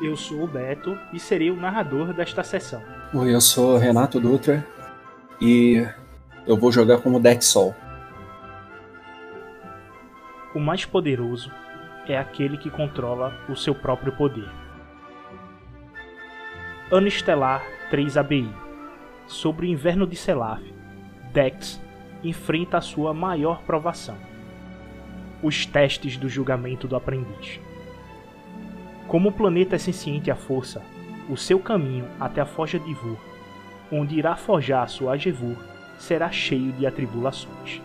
eu sou o Beto e serei o narrador desta sessão. Oi, eu sou Renato Dutra e eu vou jogar como Deck Sol. O mais poderoso é aquele que controla o seu próprio poder. Ano Estelar 3 ABI Sobre o inverno de Selaf, Dex enfrenta a sua maior provação: os testes do julgamento do aprendiz. Como o planeta é senciente à força, o seu caminho até a Forja de Vur, onde irá forjar sua Agevur, será cheio de atribulações.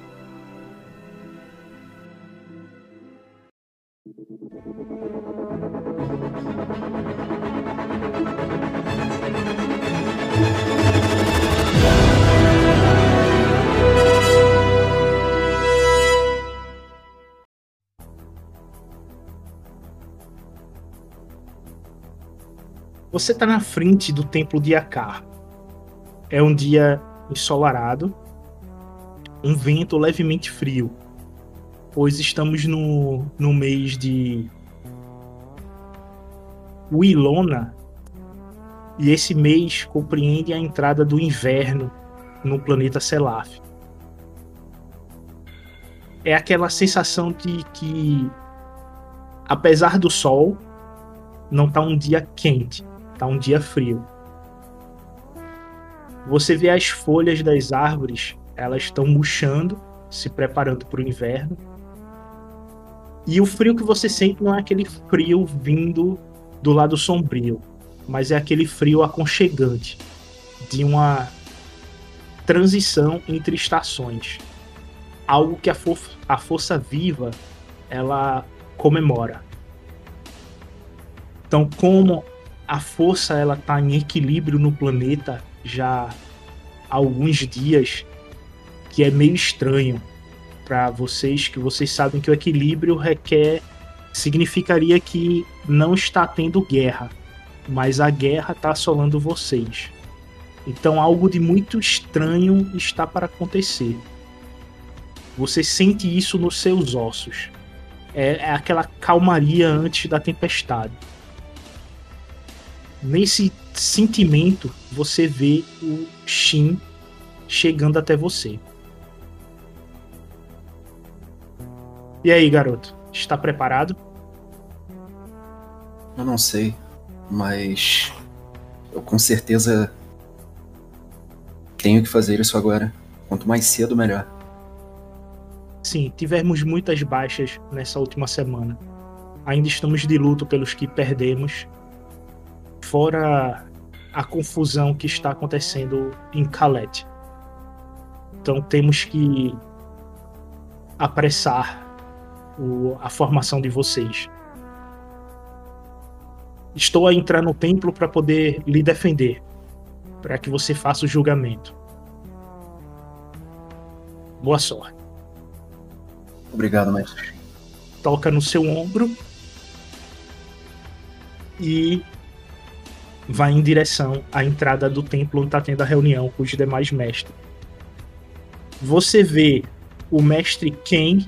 Você está na frente do templo de Akar. É um dia ensolarado, um vento levemente frio, pois estamos no, no mês de Wilona e esse mês compreende a entrada do inverno no planeta Selaf. É aquela sensação de que, apesar do sol, não está um dia quente, tá um dia frio. Você vê as folhas das árvores, elas estão murchando, se preparando para o inverno. E o frio que você sente não é aquele frio vindo do lado sombrio, mas é aquele frio aconchegante de uma transição entre estações. Algo que a, a força viva ela comemora. Então, como a força ela tá em equilíbrio no planeta já há alguns dias, que é meio estranho para vocês, que vocês sabem que o equilíbrio requer significaria que não está tendo guerra, mas a guerra está assolando vocês. Então algo de muito estranho está para acontecer. Você sente isso nos seus ossos. É, é aquela calmaria antes da tempestade nesse sentimento você vê o Shin chegando até você. E aí, garoto? Está preparado? Eu não sei, mas eu com certeza tenho que fazer isso agora. Quanto mais cedo, melhor. Sim, tivemos muitas baixas nessa última semana. Ainda estamos de luto pelos que perdemos fora a confusão que está acontecendo em Khaled. Então temos que apressar o, a formação de vocês. Estou a entrar no templo para poder lhe defender, para que você faça o julgamento. Boa sorte. Obrigado, mestre. Toca no seu ombro e vai em direção à entrada do templo onde está tendo a reunião com os demais mestres. Você vê o mestre Ken,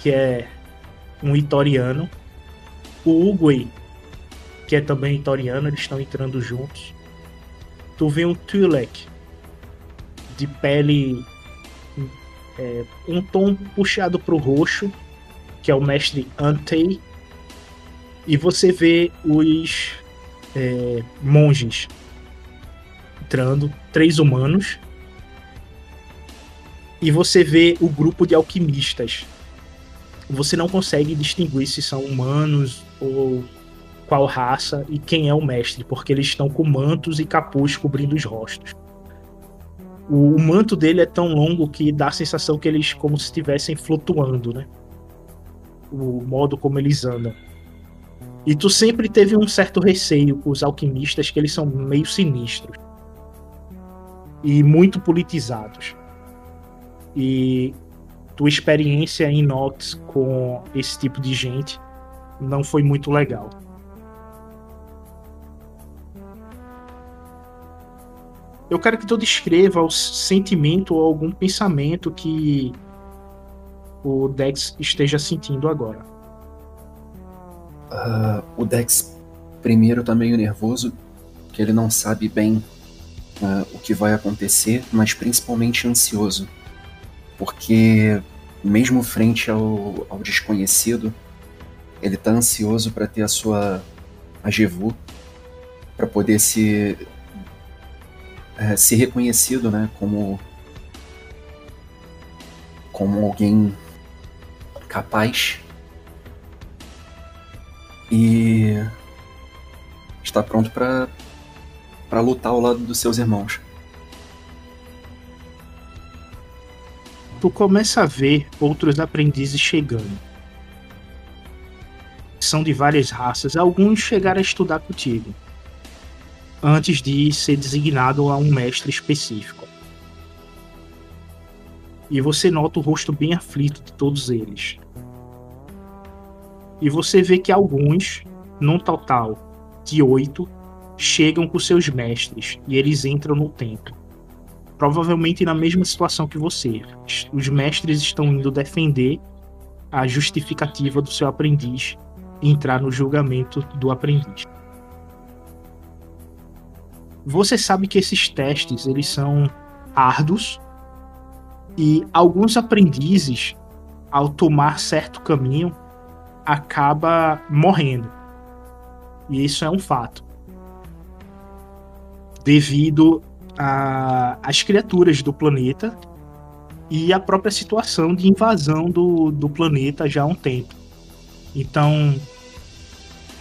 que é um itoriano, o Uguay, que é também itoriano, eles estão entrando juntos. Tu vê um Tulek, de pele é, um tom puxado para o roxo, que é o mestre Antei. E você vê os é, monges entrando, três humanos e você vê o grupo de alquimistas. Você não consegue distinguir se são humanos ou qual raça e quem é o mestre, porque eles estão com mantos e capuz cobrindo os rostos. O, o manto dele é tão longo que dá a sensação que eles como se estivessem flutuando, né? O modo como eles andam. E tu sempre teve um certo receio com os alquimistas, que eles são meio sinistros. E muito politizados. E tua experiência em Nox com esse tipo de gente não foi muito legal. Eu quero que tu descreva o sentimento ou algum pensamento que o Dex esteja sentindo agora. Uh, o Dex primeiro tá meio nervoso, que ele não sabe bem uh, o que vai acontecer, mas principalmente ansioso, porque mesmo frente ao, ao desconhecido, ele tá ansioso para ter a sua Ajevu, para poder se é, ser reconhecido, né, como como alguém capaz e está pronto para para lutar ao lado dos seus irmãos. Tu começa a ver outros aprendizes chegando. São de várias raças, alguns chegaram a estudar contigo antes de ser designado a um mestre específico. E você nota o rosto bem aflito de todos eles. E você vê que alguns, num total de oito, chegam com seus mestres e eles entram no templo. Provavelmente na mesma situação que você. Os mestres estão indo defender a justificativa do seu aprendiz entrar no julgamento do aprendiz. Você sabe que esses testes eles são árduos e alguns aprendizes, ao tomar certo caminho, acaba morrendo. E isso é um fato. Devido às criaturas do planeta e a própria situação de invasão do, do planeta já há um tempo. Então,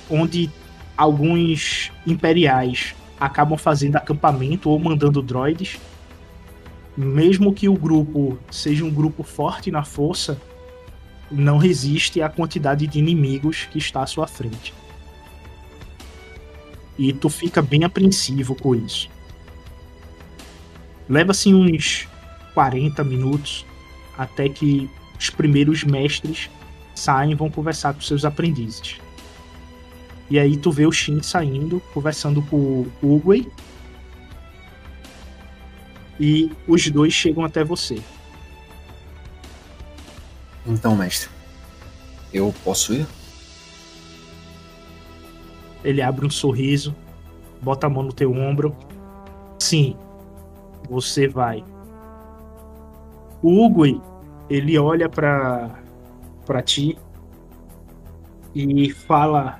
onde alguns imperiais acabam fazendo acampamento ou mandando droids. Mesmo que o grupo seja um grupo forte na força, não resiste à quantidade de inimigos que está à sua frente. E tu fica bem apreensivo com isso. Leva-se uns 40 minutos até que os primeiros mestres saem e vão conversar com seus aprendizes. E aí tu vê o Shin saindo, conversando com o Uguay. E os dois chegam até você. Então, mestre, eu posso ir? Ele abre um sorriso, bota a mão no teu ombro. Sim, você vai. O Uguay, ele olha para para ti e fala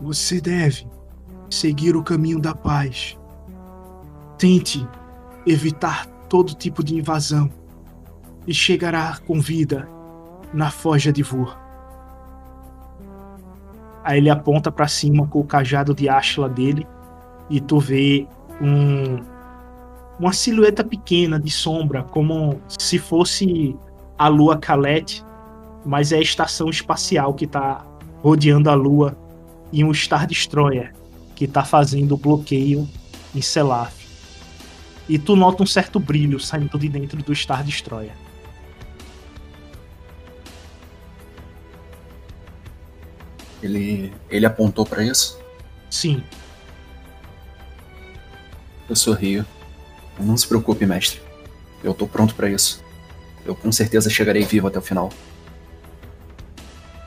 você deve seguir o caminho da paz. Tente evitar todo tipo de invasão e chegará com vida na Forja de Vur. Aí ele aponta para cima com o cajado de Ashla dele e tu vê um, uma silhueta pequena de sombra, como se fosse a lua Calete, mas é a estação espacial que está rodeando a lua e um Star Destroyer que tá fazendo o bloqueio em Selaf. E tu nota um certo brilho saindo de dentro do Star Destroyer. Ele, ele apontou para isso? Sim. Eu sorrio. Não se preocupe, mestre. Eu tô pronto para isso. Eu com certeza chegarei vivo até o final.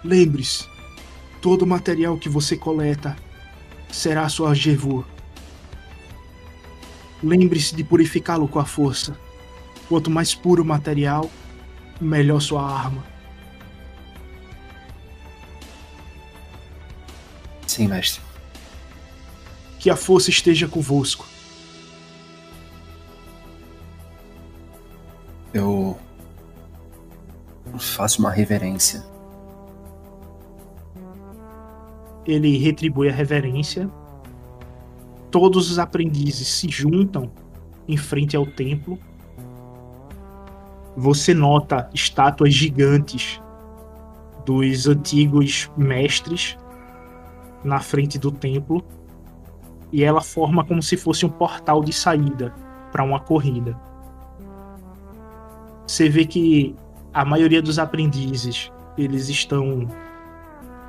Lembre-se, Todo o material que você coleta será sua Jevu. Lembre-se de purificá-lo com a força. Quanto mais puro o material, melhor sua arma. Sim, mestre. Que a força esteja convosco. Eu faço uma reverência. Ele retribui a reverência. Todos os aprendizes se juntam em frente ao templo. Você nota estátuas gigantes dos antigos mestres na frente do templo e ela forma como se fosse um portal de saída para uma corrida. Você vê que a maioria dos aprendizes eles estão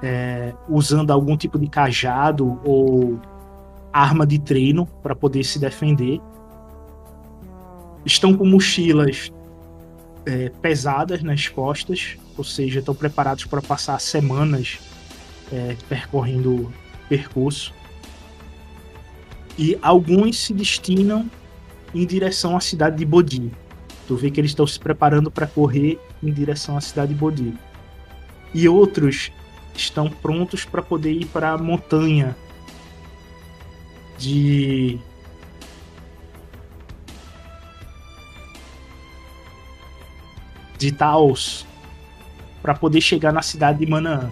é, usando algum tipo de cajado ou arma de treino para poder se defender. Estão com mochilas é, pesadas nas costas, ou seja, estão preparados para passar semanas é, percorrendo percurso. E alguns se destinam em direção à cidade de Bodhi. Tu vê que eles estão se preparando para correr em direção à cidade de Bodhi. E outros estão prontos para poder ir para a montanha de de Taos para poder chegar na cidade de Manaã.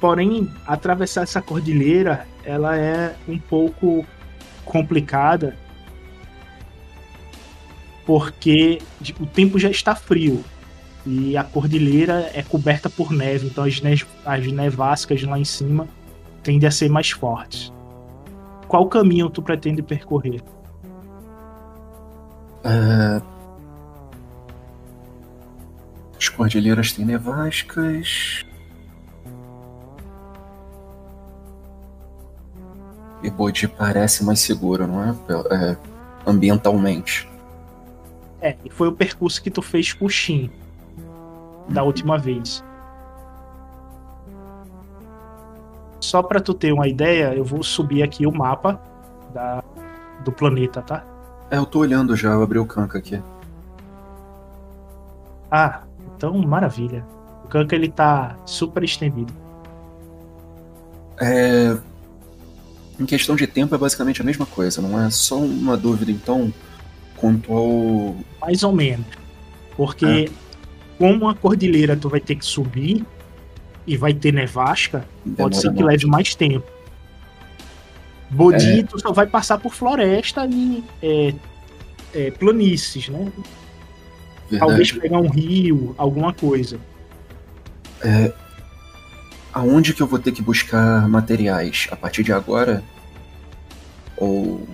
Porém, atravessar essa cordilheira, ela é um pouco complicada porque o tempo já está frio e a cordilheira é coberta por neve, então as, ne as nevascas lá em cima tendem a ser mais fortes. Qual caminho tu pretende percorrer? Uh, as cordilheiras têm nevascas. Bodhi parece mais seguro, não é? é ambientalmente. É, e foi o percurso que tu fez com o Shin da última vez. Só para tu ter uma ideia, eu vou subir aqui o mapa da, do planeta, tá? É, eu tô olhando já, eu abri o Kanka aqui. Ah, então maravilha. O Kanka ele tá super estendido. É. Em questão de tempo é basicamente a mesma coisa, não é só uma dúvida então quanto ao. Mais ou menos. Porque, ah. como a cordilheira tu vai ter que subir e vai ter nevasca, Demora pode ser que leve mais tempo. Bodhi, é. tu só vai passar por floresta e é, é, planícies, né? Verdade. Talvez pegar um rio, alguma coisa. É, aonde que eu vou ter que buscar materiais? A partir de agora? Ou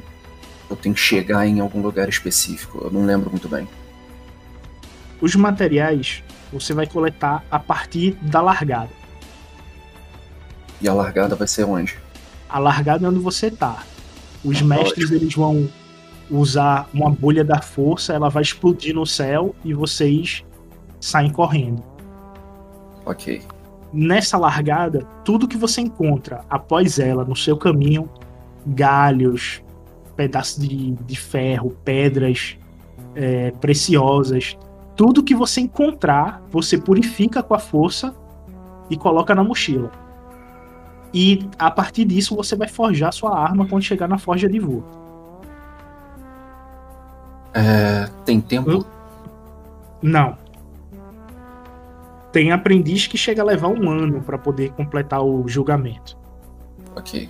eu tenho que chegar em algum lugar específico? Eu não lembro muito bem. Os materiais você vai coletar a partir da largada. E a largada vai ser onde? A largada é onde você tá. Os ah, mestres eles vão usar uma bolha da força, ela vai explodir no céu e vocês saem correndo. Ok. Nessa largada, tudo que você encontra após ela no seu caminho, galhos, pedaços de, de ferro, pedras é, preciosas. Tudo que você encontrar, você purifica com a força e coloca na mochila. E a partir disso você vai forjar sua arma quando chegar na forja de voo. É, tem tempo? Não. Tem aprendiz que chega a levar um ano para poder completar o julgamento. Ok.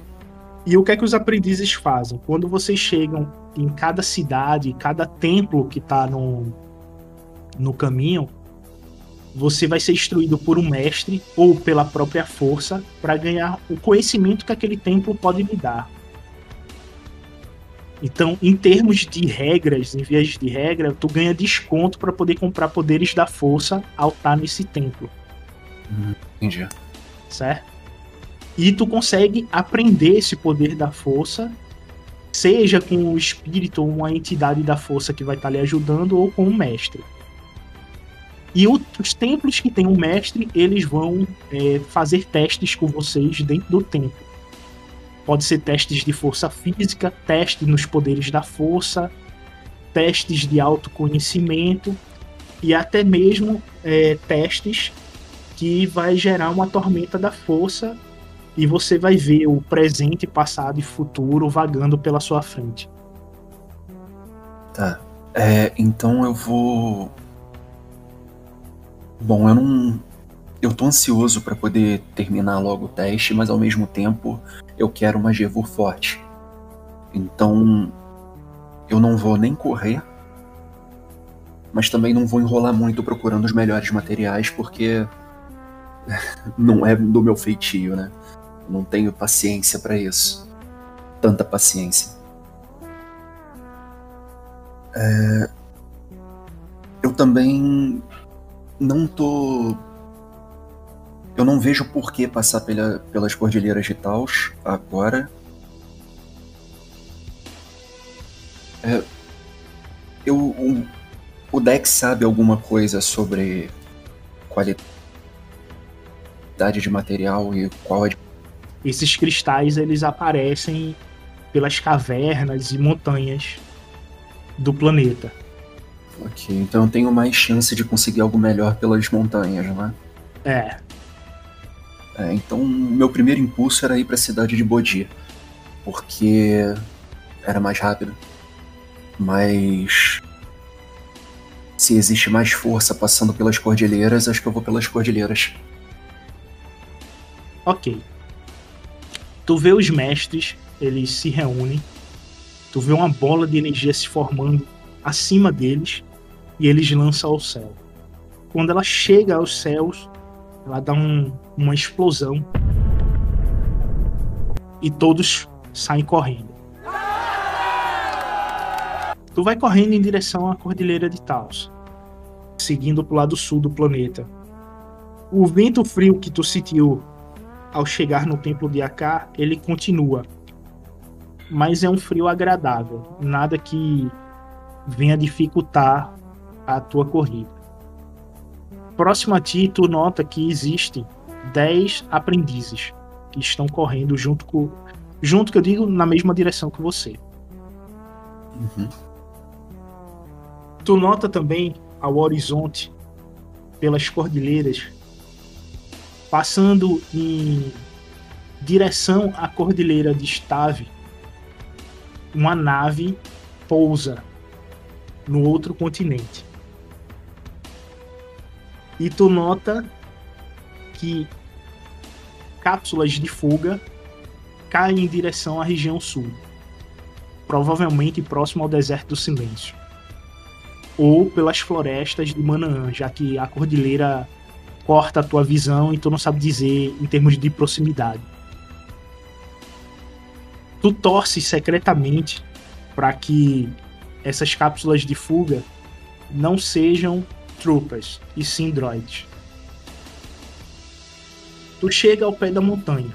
E o que é que os aprendizes fazem? Quando vocês chegam em cada cidade, cada templo que está no, no caminho, você vai ser instruído por um mestre ou pela própria força para ganhar o conhecimento que aquele templo pode lhe dar. Então, em termos de regras, em vias de regra, tu ganha desconto para poder comprar poderes da força ao estar nesse templo. Hum, entendi. Certo? E tu consegue aprender esse poder da força, seja com o espírito ou uma entidade da força que vai estar lhe ajudando, ou com o mestre. E os templos que tem um mestre, eles vão é, fazer testes com vocês dentro do templo. Pode ser testes de força física, teste nos poderes da força, testes de autoconhecimento e até mesmo é, testes que vai gerar uma tormenta da força e você vai ver o presente, passado e futuro vagando pela sua frente. Tá. É, então eu vou. Bom, eu não. Eu tô ansioso para poder terminar logo o teste, mas ao mesmo tempo eu quero uma Gevur forte. Então eu não vou nem correr, mas também não vou enrolar muito procurando os melhores materiais, porque não é do meu feitio, né? Não tenho paciência para isso. Tanta paciência. É... Eu também não tô. Eu não vejo por que passar pela, pelas cordilheiras de Taos agora. É... Eu, o, o Dex sabe alguma coisa sobre qualidade de material e qual é. Esses cristais eles aparecem pelas cavernas e montanhas do planeta. Ok, então eu tenho mais chance de conseguir algo melhor pelas montanhas, né? É. é então, meu primeiro impulso era ir para a cidade de Bodhi, porque era mais rápido. Mas se existe mais força passando pelas cordilheiras, acho que eu vou pelas cordilheiras. Ok. Tu vê os mestres, eles se reúnem. Tu vê uma bola de energia se formando acima deles e eles lançam ao céu. Quando ela chega aos céus, ela dá um, uma explosão e todos saem correndo. Tu vai correndo em direção à Cordilheira de Taos, seguindo para o lado sul do planeta. O vento frio que tu sentiu ao chegar no templo de Akar, ele continua. Mas é um frio agradável, nada que venha dificultar a tua corrida. Próximo a ti, tu nota que existem 10 aprendizes que estão correndo junto com. Junto que eu digo na mesma direção que você. Uhum. Tu nota também ao horizonte, pelas cordilheiras, passando em direção à cordilheira de Stave, uma nave pousa no outro continente. E tu nota que cápsulas de fuga caem em direção à região sul, provavelmente próximo ao deserto do silêncio, ou pelas florestas de Manaã, já que a cordilheira corta a tua visão e tu não sabe dizer em termos de proximidade. Tu torce secretamente para que essas cápsulas de fuga não sejam troopers, e sim droids. Tu chega ao pé da montanha,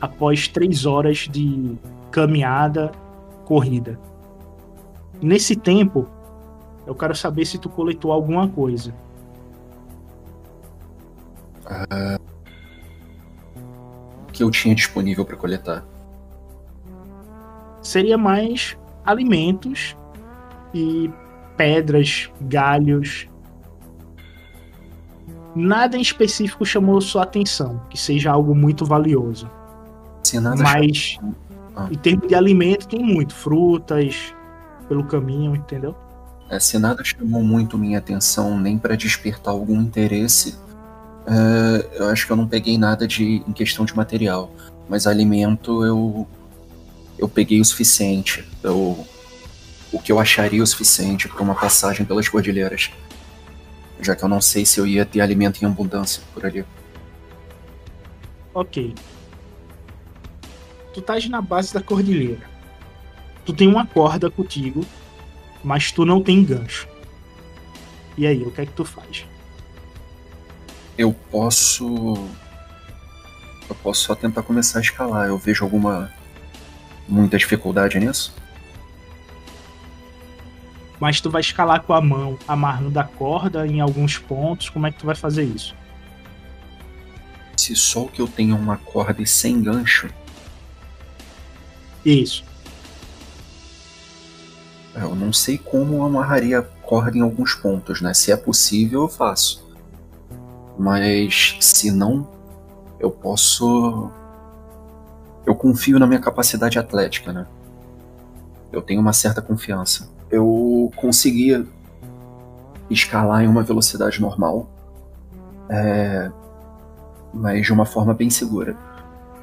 após três horas de caminhada, corrida. Nesse tempo, eu quero saber se tu coletou alguma coisa. O que eu tinha disponível para coletar? Seria mais alimentos e pedras, galhos. Nada em específico chamou sua atenção, que seja algo muito valioso. Mas ah. em termos de alimento tem muito, frutas pelo caminho, entendeu? É, se nada chamou muito minha atenção, nem para despertar algum interesse, é, eu acho que eu não peguei nada de em questão de material. Mas alimento eu eu peguei o suficiente. Eu o que eu acharia o suficiente para uma passagem pelas cordilheiras. Já que eu não sei se eu ia ter alimento em abundância por ali. Ok. Tu estás na base da cordilheira. Tu tem uma corda contigo, mas tu não tem gancho. E aí, o que é que tu faz? Eu posso. Eu posso só tentar começar a escalar. Eu vejo alguma. muita dificuldade nisso? Mas tu vai escalar com a mão amarrando a corda em alguns pontos. Como é que tu vai fazer isso? Se só que eu tenho uma corda e sem gancho. Isso. É, eu não sei como amarraria a corda em alguns pontos, né? Se é possível, eu faço. Mas se não, eu posso. Eu confio na minha capacidade atlética, né? Eu tenho uma certa confiança eu conseguia escalar em uma velocidade normal É, mas de uma forma bem segura.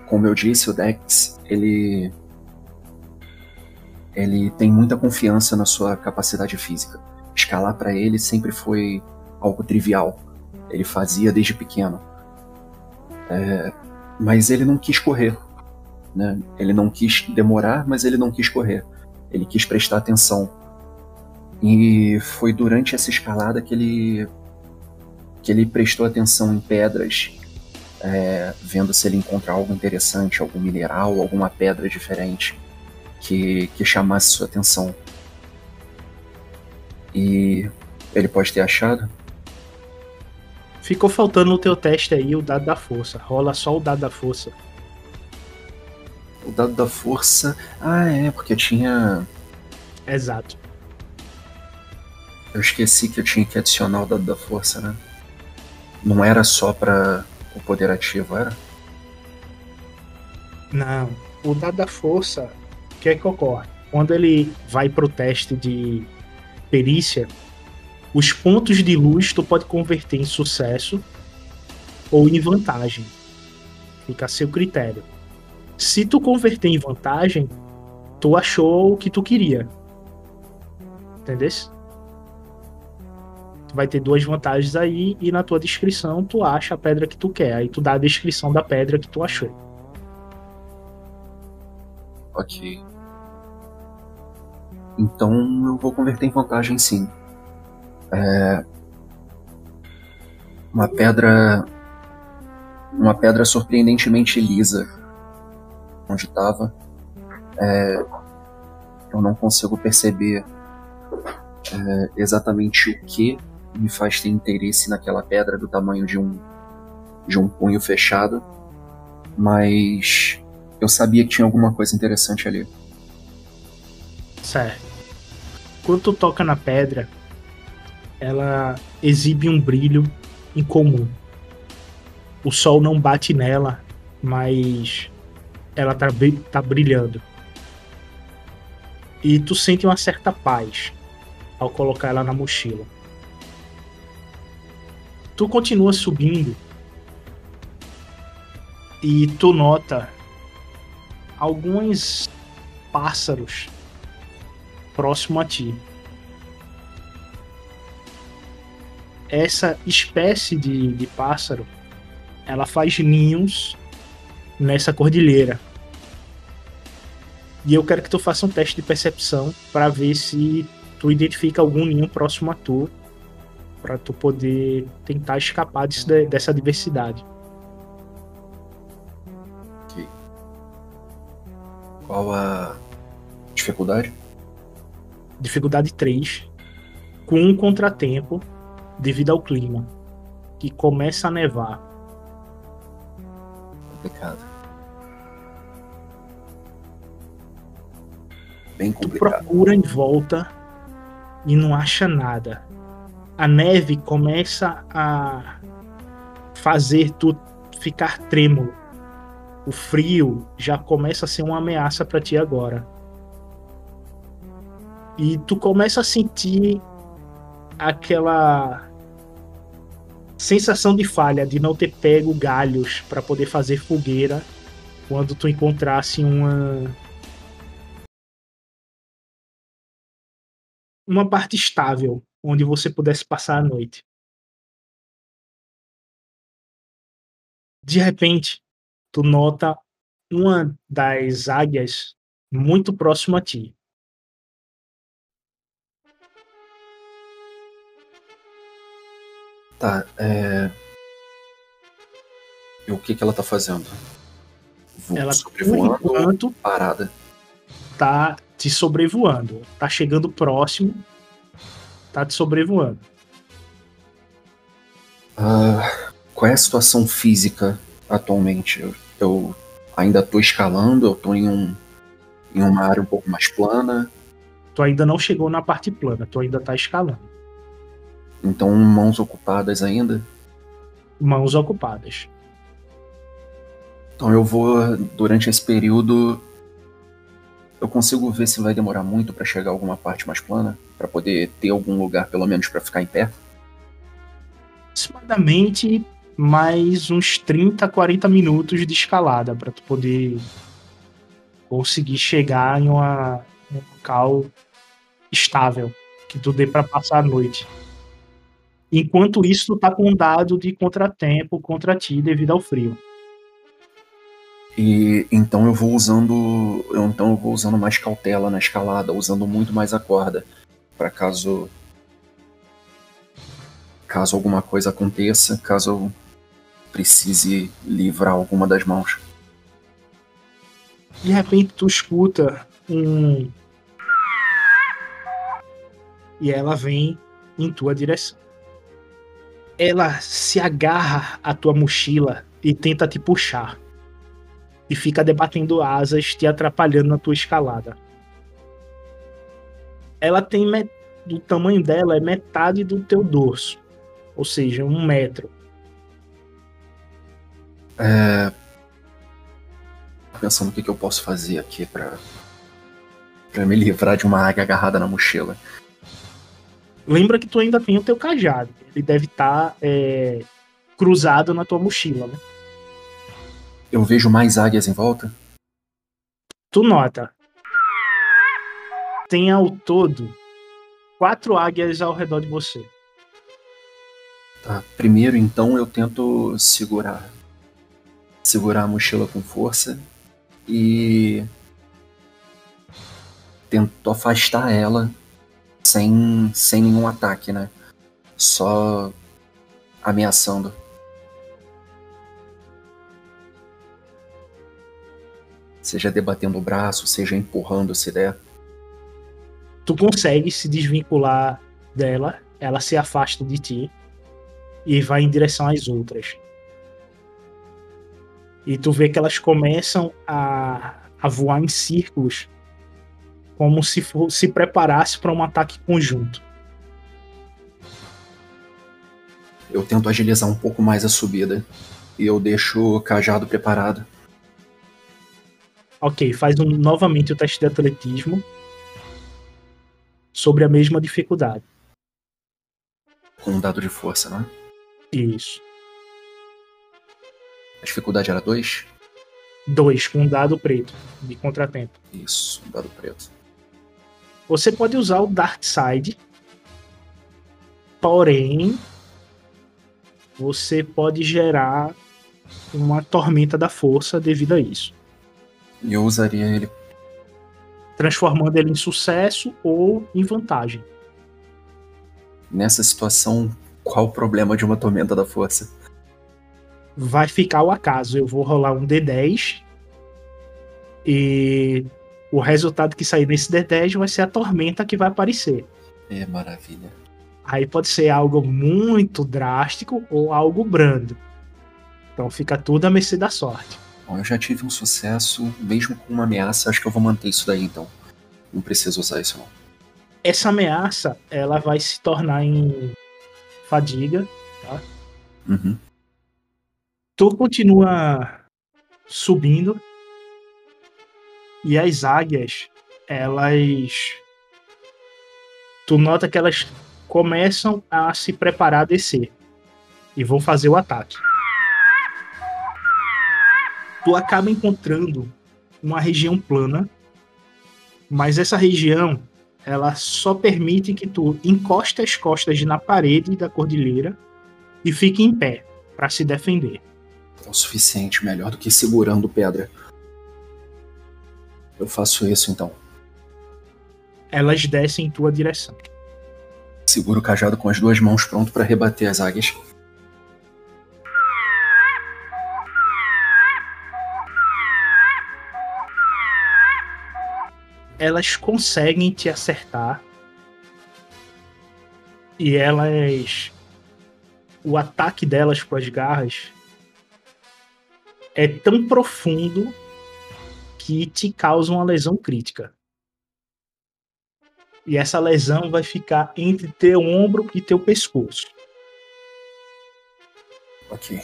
Como eu disse, o Dex, ele ele tem muita confiança na sua capacidade física. Escalar para ele sempre foi algo trivial. Ele fazia desde pequeno. É, mas ele não quis correr. Né? Ele não quis demorar, mas ele não quis correr. Ele quis prestar atenção. E foi durante essa escalada que ele que ele prestou atenção em pedras, é, vendo se ele encontra algo interessante, algum mineral, alguma pedra diferente que, que chamasse sua atenção. E ele pode ter achado? Ficou faltando no teu teste aí o dado da força. Rola só o dado da força. O dado da força. Ah, é, porque tinha. Exato. Eu esqueci que eu tinha que adicionar o dado da força, né? Não era só para o poder ativo, era? Não. O dado da força que é que ocorre? Quando ele vai para o teste de perícia, os pontos de luz tu pode converter em sucesso ou em vantagem. Fica a seu critério. Se tu converter em vantagem, tu achou o que tu queria. Entendeu? Vai ter duas vantagens aí e na tua descrição tu acha a pedra que tu quer. Aí tu dá a descrição da pedra que tu achou. Ok. Então eu vou converter em vantagem sim. É... Uma pedra. Uma pedra surpreendentemente lisa. Onde estava. É... Eu não consigo perceber é, exatamente o que me faz ter interesse naquela pedra do tamanho de um de um punho fechado, mas eu sabia que tinha alguma coisa interessante ali. Certo. Quando tu toca na pedra, ela exibe um brilho incomum. O sol não bate nela, mas ela tá, tá brilhando. E tu sente uma certa paz ao colocar ela na mochila. Tu continua subindo e tu nota alguns pássaros próximo a ti. Essa espécie de, de pássaro, ela faz ninhos nessa cordilheira. E eu quero que tu faça um teste de percepção para ver se tu identifica algum ninho próximo a tu, para tu poder tentar escapar disso, dessa diversidade. Ok. Qual a dificuldade? dificuldade 3, com um contratempo devido ao clima, que começa a nevar. Complicado. Bem complicado. Tu procura em volta e não acha nada. A neve começa a fazer tu ficar trêmulo. O frio já começa a ser uma ameaça para ti agora. E tu começa a sentir aquela sensação de falha de não ter pego galhos para poder fazer fogueira quando tu encontrasse uma uma parte estável onde você pudesse passar a noite. De repente, tu nota uma das águias muito próximo a ti. Tá, é. E o que, que ela tá fazendo? Vo ela, por enquanto, parada. Tá te sobrevoando. Tá chegando próximo. Tá te sobrevoando. Uh, qual é a situação física atualmente? Eu, eu ainda tô escalando, eu tô em, um, em uma área um pouco mais plana. Tu ainda não chegou na parte plana, tu ainda tá escalando. Então, mãos ocupadas ainda? Mãos ocupadas. Então, eu vou, durante esse período, eu consigo ver se vai demorar muito para chegar a alguma parte mais plana, para poder ter algum lugar, pelo menos, para ficar em pé? Aproximadamente mais uns 30, 40 minutos de escalada para tu poder conseguir chegar em uma, um local estável que tu dê para passar a noite. Enquanto isso, tu tá com um dado de contratempo contra ti devido ao frio. E então eu vou usando, eu, então eu vou usando mais cautela na escalada, usando muito mais a corda, para caso caso alguma coisa aconteça, caso eu precise livrar alguma das mãos. De repente tu escuta um e ela vem em tua direção. Ela se agarra à tua mochila e tenta te puxar e fica debatendo asas, te atrapalhando na tua escalada. Ela tem do tamanho dela é metade do teu dorso, ou seja, um metro. É... Pensando o que, que eu posso fazer aqui para para me livrar de uma águia agarrada na mochila. Lembra que tu ainda tem o teu cajado. Ele deve estar tá, é, cruzado na tua mochila, né? Eu vejo mais águias em volta? Tu nota. Tem ao todo quatro águias ao redor de você. Tá. Primeiro, então, eu tento segurar. Segurar a mochila com força e. Tento afastar ela sem, sem nenhum ataque, né? Só ameaçando. Seja debatendo o braço, seja empurrando se der. Tu consegue se desvincular dela, ela se afasta de ti e vai em direção às outras. E tu vê que elas começam a, a voar em círculos, como se for, se preparasse para um ataque conjunto. Eu tento agilizar um pouco mais a subida e eu deixo o cajado preparado. Ok, faz um, novamente o teste de atletismo sobre a mesma dificuldade. Com um dado de força, não é? Isso. A dificuldade era 2? 2, com um dado preto, de contratempo. Isso, um dado preto. Você pode usar o Dark Side, porém, você pode gerar uma tormenta da força devido a isso. E eu usaria ele. Transformando ele em sucesso ou em vantagem. Nessa situação, qual o problema de uma tormenta da força? Vai ficar o acaso. Eu vou rolar um D10 e o resultado que sair nesse D10 vai ser a tormenta que vai aparecer. É maravilha. Aí pode ser algo muito drástico ou algo brando. Então fica tudo a mercê da sorte. Eu já tive um sucesso, mesmo com uma ameaça, acho que eu vou manter isso daí então. Não preciso usar isso não. Essa ameaça, ela vai se tornar em fadiga, tá? Uhum. Tu continua subindo e as águias, elas. Tu nota que elas começam a se preparar a descer e vão fazer o ataque tu acaba encontrando uma região plana, mas essa região ela só permite que tu encoste as costas na parede da cordilheira e fique em pé para se defender. É o suficiente, melhor do que segurando pedra. Eu faço isso então. Elas descem em tua direção. Seguro o cajado com as duas mãos pronto para rebater as águias. Elas conseguem te acertar e elas o ataque delas com as garras é tão profundo que te causa uma lesão crítica. E essa lesão vai ficar entre teu ombro e teu pescoço. Ok.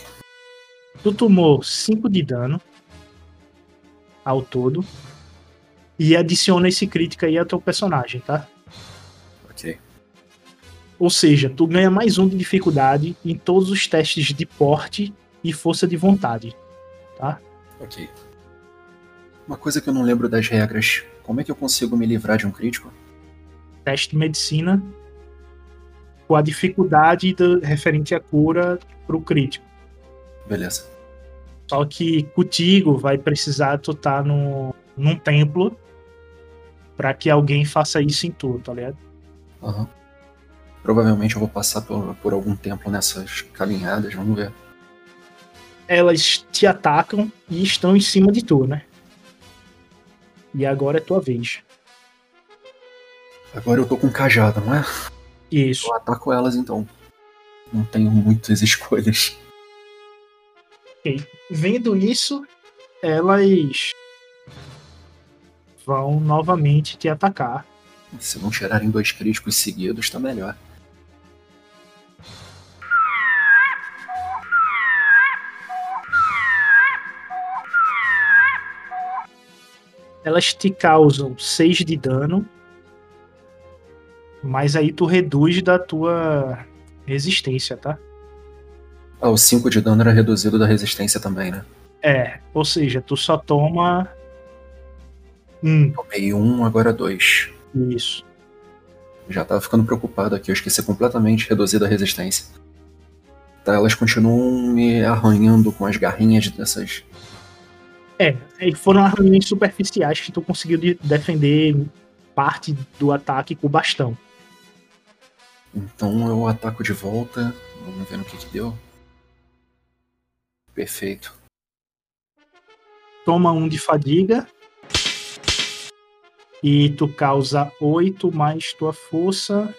Tu tomou 5 de dano ao todo e adiciona esse crítico aí ao teu personagem, tá? Ok. Ou seja, tu ganha mais um de dificuldade em todos os testes de porte e força de vontade. Tá? Ok. Uma coisa que eu não lembro das regras. Como é que eu consigo me livrar de um crítico? Teste de medicina com a dificuldade do, referente à cura pro crítico. Beleza. Só que contigo vai precisar tu estar tá no, num templo para que alguém faça isso em tu, tá ligado? Aham. Uhum. Provavelmente eu vou passar por, por algum tempo nessas caminhadas, vamos ver. Elas te atacam e estão em cima de tu, né? E agora é tua vez. Agora eu tô com cajada, não é? Isso. Eu ataco elas então. Não tenho muitas escolhas. Ok. Vendo isso, elas vão novamente te atacar. Se não tirarem dois críticos seguidos, tá melhor. elas te causam 6 de dano, mas aí tu reduz da tua resistência, tá? Ah, o 5 de dano era reduzido da resistência também, né? É, ou seja, tu só toma. Um. Tomei um, agora dois. Isso. Já tava ficando preocupado aqui, eu esqueci completamente reduzir a resistência. Tá, elas continuam me arranhando com as garrinhas dessas é, foram arranhões superficiais que tu conseguiu de defender parte do ataque com o bastão. Então eu ataco de volta. Vamos ver no que, que deu. Perfeito. Toma um de fadiga. E tu causa 8 mais tua força.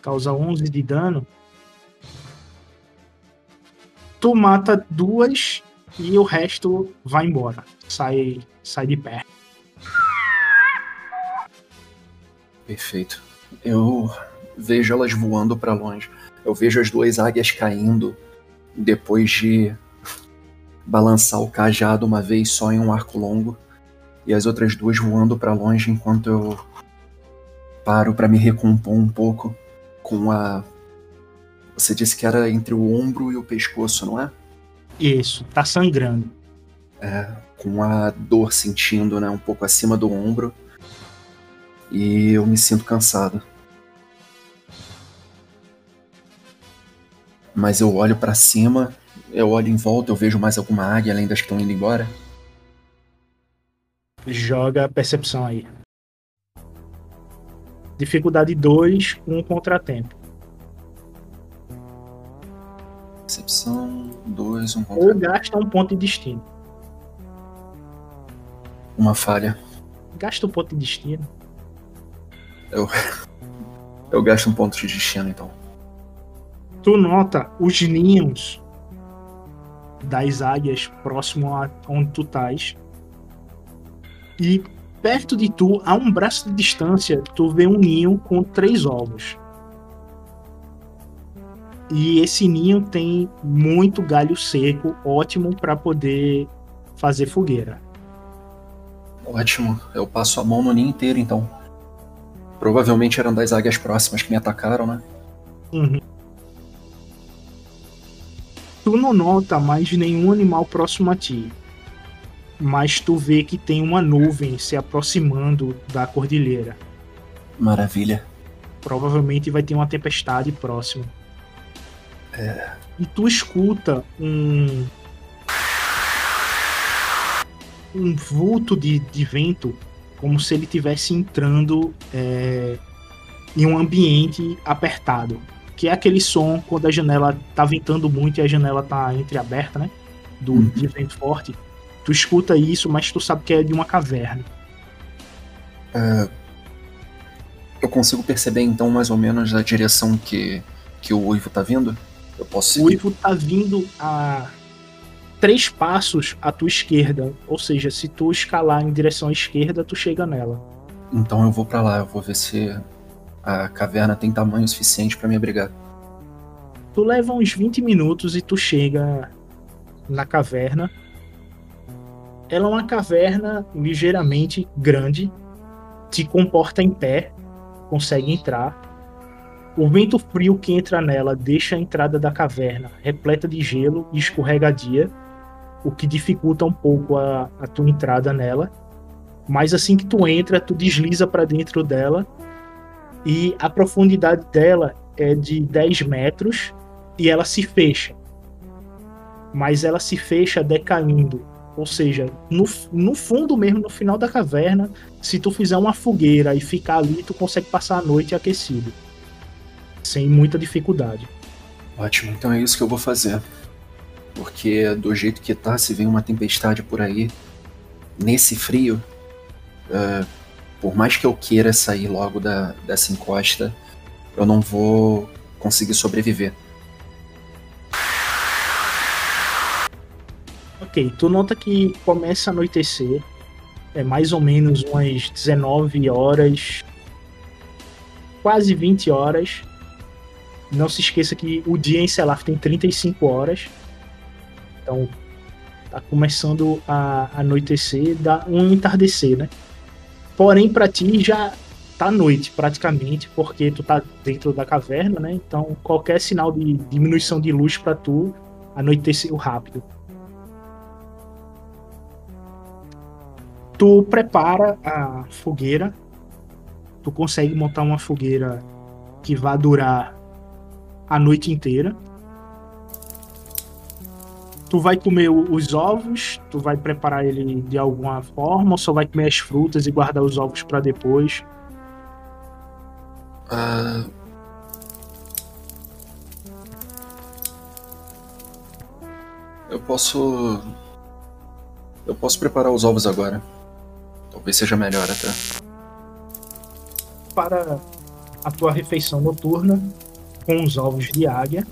Causa 11 de dano. Tu mata duas e o resto vai embora. Sai, sai de pé. Perfeito. Eu vejo elas voando para longe. Eu vejo as duas águias caindo depois de balançar o cajado uma vez só em um arco longo e as outras duas voando para longe enquanto eu paro para me recompor um pouco com a você disse que era entre o ombro e o pescoço, não é? Isso, tá sangrando. É, com a dor sentindo, né, um pouco acima do ombro. E eu me sinto cansado. Mas eu olho para cima, eu olho em volta, eu vejo mais alguma águia além das que estão indo embora. Joga percepção aí. Dificuldade 2, um contratempo. Percepção, dois, um Ou gasta um ponto de destino. Uma falha. Gasta um ponto de destino. Eu. Eu gasto um ponto de destino, então. Tu nota os ninhos das águias próximo a onde tu estás. E perto de tu, a um braço de distância, tu vê um ninho com três ovos. E esse ninho tem muito galho seco, ótimo para poder fazer fogueira. Ótimo, eu passo a mão no ninho inteiro então. Provavelmente eram das águias próximas que me atacaram, né? Uhum. Tu não nota mais nenhum animal próximo a ti. Mas tu vê que tem uma nuvem se aproximando da cordilheira. Maravilha. Provavelmente vai ter uma tempestade próxima. É... E tu escuta um. Um vulto de, de vento, como se ele estivesse entrando é, em um ambiente apertado. Que é aquele som quando a janela tá ventando muito e a janela tá entreaberta, né? Do uhum. de vento forte. Tu escuta isso, mas tu sabe que é de uma caverna. É... Eu consigo perceber então mais ou menos a direção que, que o uivo tá vindo? Eu posso seguir. O Ivo tá vindo a três passos à tua esquerda. Ou seja, se tu escalar em direção à esquerda, tu chega nela. Então eu vou para lá, eu vou ver se a caverna tem tamanho suficiente para me abrigar. Tu leva uns 20 minutos e tu chega na caverna. Ela é uma caverna ligeiramente grande, te comporta em pé, consegue entrar O vento frio que entra nela deixa a entrada da caverna repleta de gelo e escorregadia, o que dificulta um pouco a, a tua entrada nela. Mas assim que tu entra, tu desliza para dentro dela e a profundidade dela é de 10 metros e ela se fecha. Mas ela se fecha decaindo. Ou seja, no, no fundo mesmo, no final da caverna, se tu fizer uma fogueira e ficar ali, tu consegue passar a noite aquecido. Sem muita dificuldade. Ótimo, então é isso que eu vou fazer. Porque do jeito que tá, se vem uma tempestade por aí, nesse frio, uh, por mais que eu queira sair logo da, dessa encosta, eu não vou conseguir sobreviver. Ok, tu nota que começa a anoitecer, é mais ou menos umas 19 horas, quase 20 horas. Não se esqueça que o dia em Selaf tem 35 horas. Então, tá começando a anoitecer, dá um entardecer, né? Porém, para ti já tá noite praticamente, porque tu tá dentro da caverna, né? Então, qualquer sinal de diminuição de luz para tu anoiteceu rápido. Tu prepara a fogueira. Tu consegue montar uma fogueira que vai durar a noite inteira. Tu vai comer os ovos, tu vai preparar ele de alguma forma, ou só vai comer as frutas e guardar os ovos para depois? Uh... Eu posso. Eu posso preparar os ovos agora. Talvez seja melhor até. Para a tua refeição noturna, com os ovos de águia.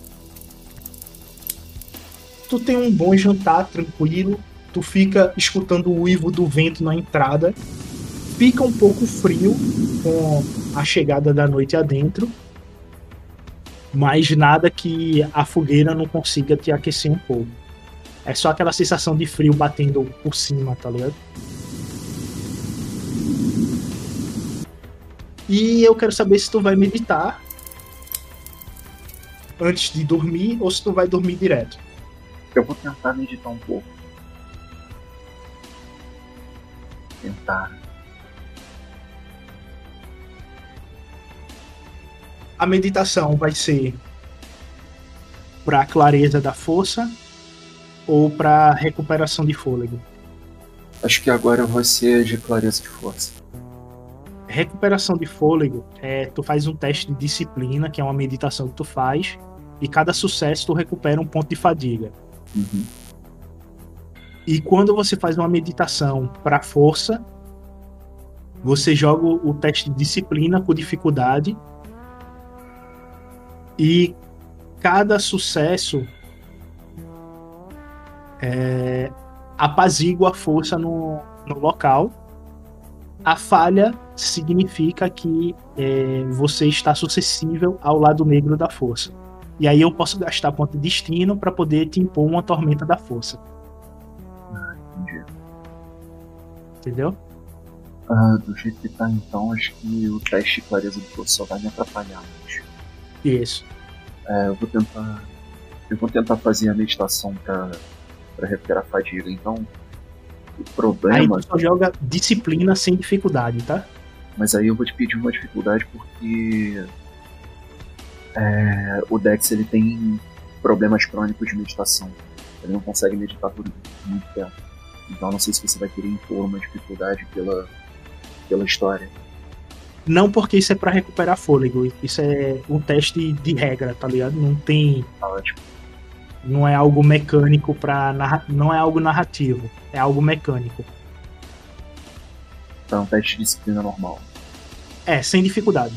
Tu tem um bom jantar tranquilo, tu fica escutando o uivo do vento na entrada. Fica um pouco frio com a chegada da noite adentro, mas nada que a fogueira não consiga te aquecer um pouco. É só aquela sensação de frio batendo por cima, tá ligado? E eu quero saber se tu vai meditar antes de dormir ou se tu vai dormir direto. Eu vou tentar meditar um pouco. Tentar. A meditação vai ser para clareza da força ou para recuperação de fôlego? Acho que agora vai ser de clareza de força recuperação de fôlego, é, tu faz um teste de disciplina, que é uma meditação que tu faz, e cada sucesso tu recupera um ponto de fadiga. Uhum. E quando você faz uma meditação para força, você joga o teste de disciplina com dificuldade e cada sucesso é, apazigua a força no, no local a falha significa que é, você está suscetível ao lado negro da força. E aí eu posso gastar ponto de destino para poder te impor uma tormenta da força. Ah, entendi. Entendeu? Ah, do jeito que tá então, acho que o teste de clareza do força só vai me atrapalhar mais. Isso. É, eu vou tentar. Eu vou tentar fazer a meditação para recuperar a fadiga. Então, o problema. Aí tu só joga disciplina sem dificuldade, tá? Mas aí eu vou te pedir uma dificuldade porque. É, o Dex ele tem problemas crônicos de meditação. Ele não consegue meditar por muito tempo. Então não sei se você vai querer impor uma dificuldade pela, pela história. Não porque isso é para recuperar fôlego. Isso é um teste de regra, tá ligado? Não tem. Ótimo não é algo mecânico para não é algo narrativo, é algo mecânico. Então, teste de disciplina normal. É, sem dificuldade.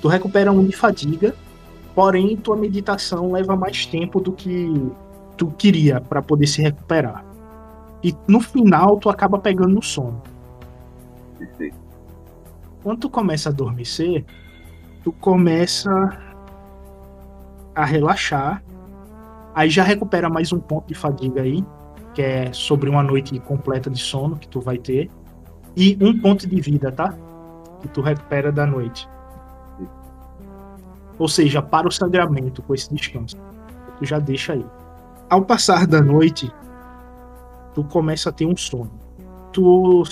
Tu recupera um de fadiga, porém tua meditação leva mais tempo do que tu queria para poder se recuperar. E no final tu acaba pegando no sono. Perfeito. Quando tu começa a adormecer, tu começa a relaxar Aí já recupera mais um ponto de fadiga aí, que é sobre uma noite completa de sono que tu vai ter. E um ponto de vida, tá? Que tu recupera da noite. Ou seja, para o sangramento com esse descanso. Tu já deixa aí. Ao passar da noite, tu começa a ter um sono. Tu,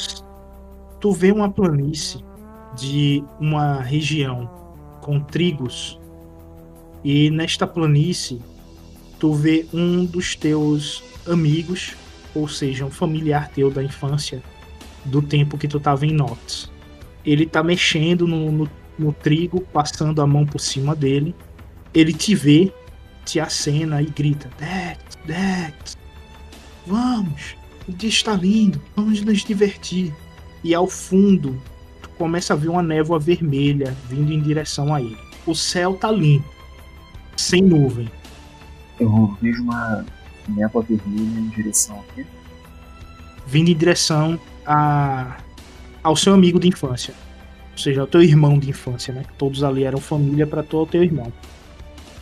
tu vê uma planície de uma região com trigos e nesta planície tu vê um dos teus amigos, ou seja, um familiar teu da infância, do tempo que tu tava em Nox. Ele tá mexendo no, no, no trigo, passando a mão por cima dele. Ele te vê, te acena e grita: Dex, Dex, vamos, o dia está lindo, vamos nos divertir. E ao fundo, tu começa a ver uma névoa vermelha vindo em direção a ele. O céu tá limpo, sem nuvem. Eu vejo uma névoa vermelha em direção aqui. Vindo em direção a, ao seu amigo de infância. Ou seja, ao teu irmão de infância, né? Todos ali eram família para tu, o teu irmão.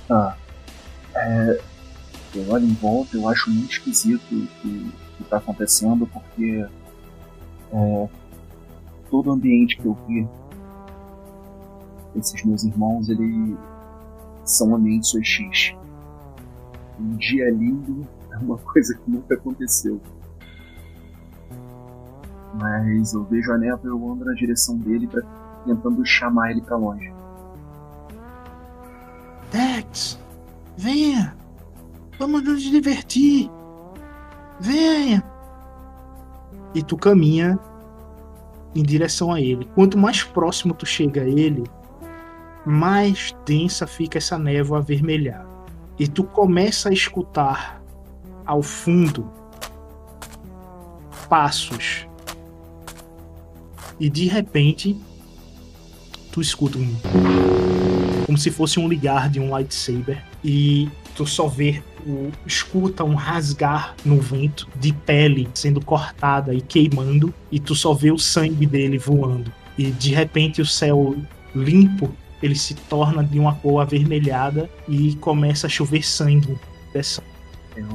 Tá. É, eu olho em volta, eu acho muito esquisito o que, que tá acontecendo, porque é, todo o ambiente que eu vi esses meus irmãos, eles são ambientes OX. Um dia lindo é uma coisa que nunca aconteceu. Mas eu vejo a névoa e eu ando na direção dele pra, tentando chamar ele para longe. Dex, venha! Vamos nos divertir! Venha! E tu caminha em direção a ele. Quanto mais próximo tu chega a ele, mais densa fica essa névoa avermelhada. E tu começa a escutar ao fundo passos. E de repente, tu escuta um. Como se fosse um ligar de um lightsaber. E tu só vê, o, escuta um rasgar no vento de pele sendo cortada e queimando. E tu só vê o sangue dele voando. E de repente o céu limpo ele se torna de uma cor avermelhada e começa a chover sangue. Eu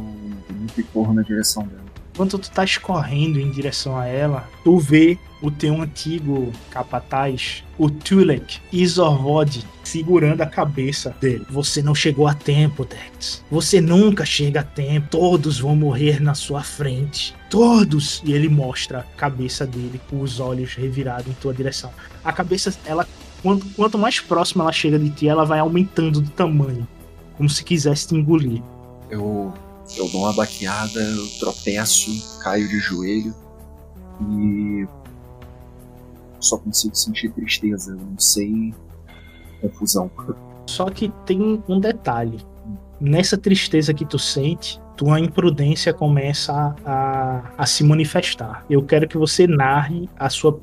me corro na direção dela. Enquanto tu tá escorrendo em direção a ela, tu vê o teu antigo capataz, o Tulek Izorvod, segurando a cabeça dele. Você não chegou a tempo, Dex. Você nunca chega a tempo. Todos vão morrer na sua frente. Todos! E ele mostra a cabeça dele com os olhos revirados em tua direção. A cabeça, ela quanto, quanto mais próxima ela chega de ti, ela vai aumentando de tamanho. Como se quisesse te engolir. Eu, eu dou uma baqueada, eu tropeço, caio de joelho e só consigo sentir tristeza, não sei confusão. Só que tem um detalhe. Nessa tristeza que tu sente, tua imprudência começa a, a, se manifestar. Eu quero que você narre a sua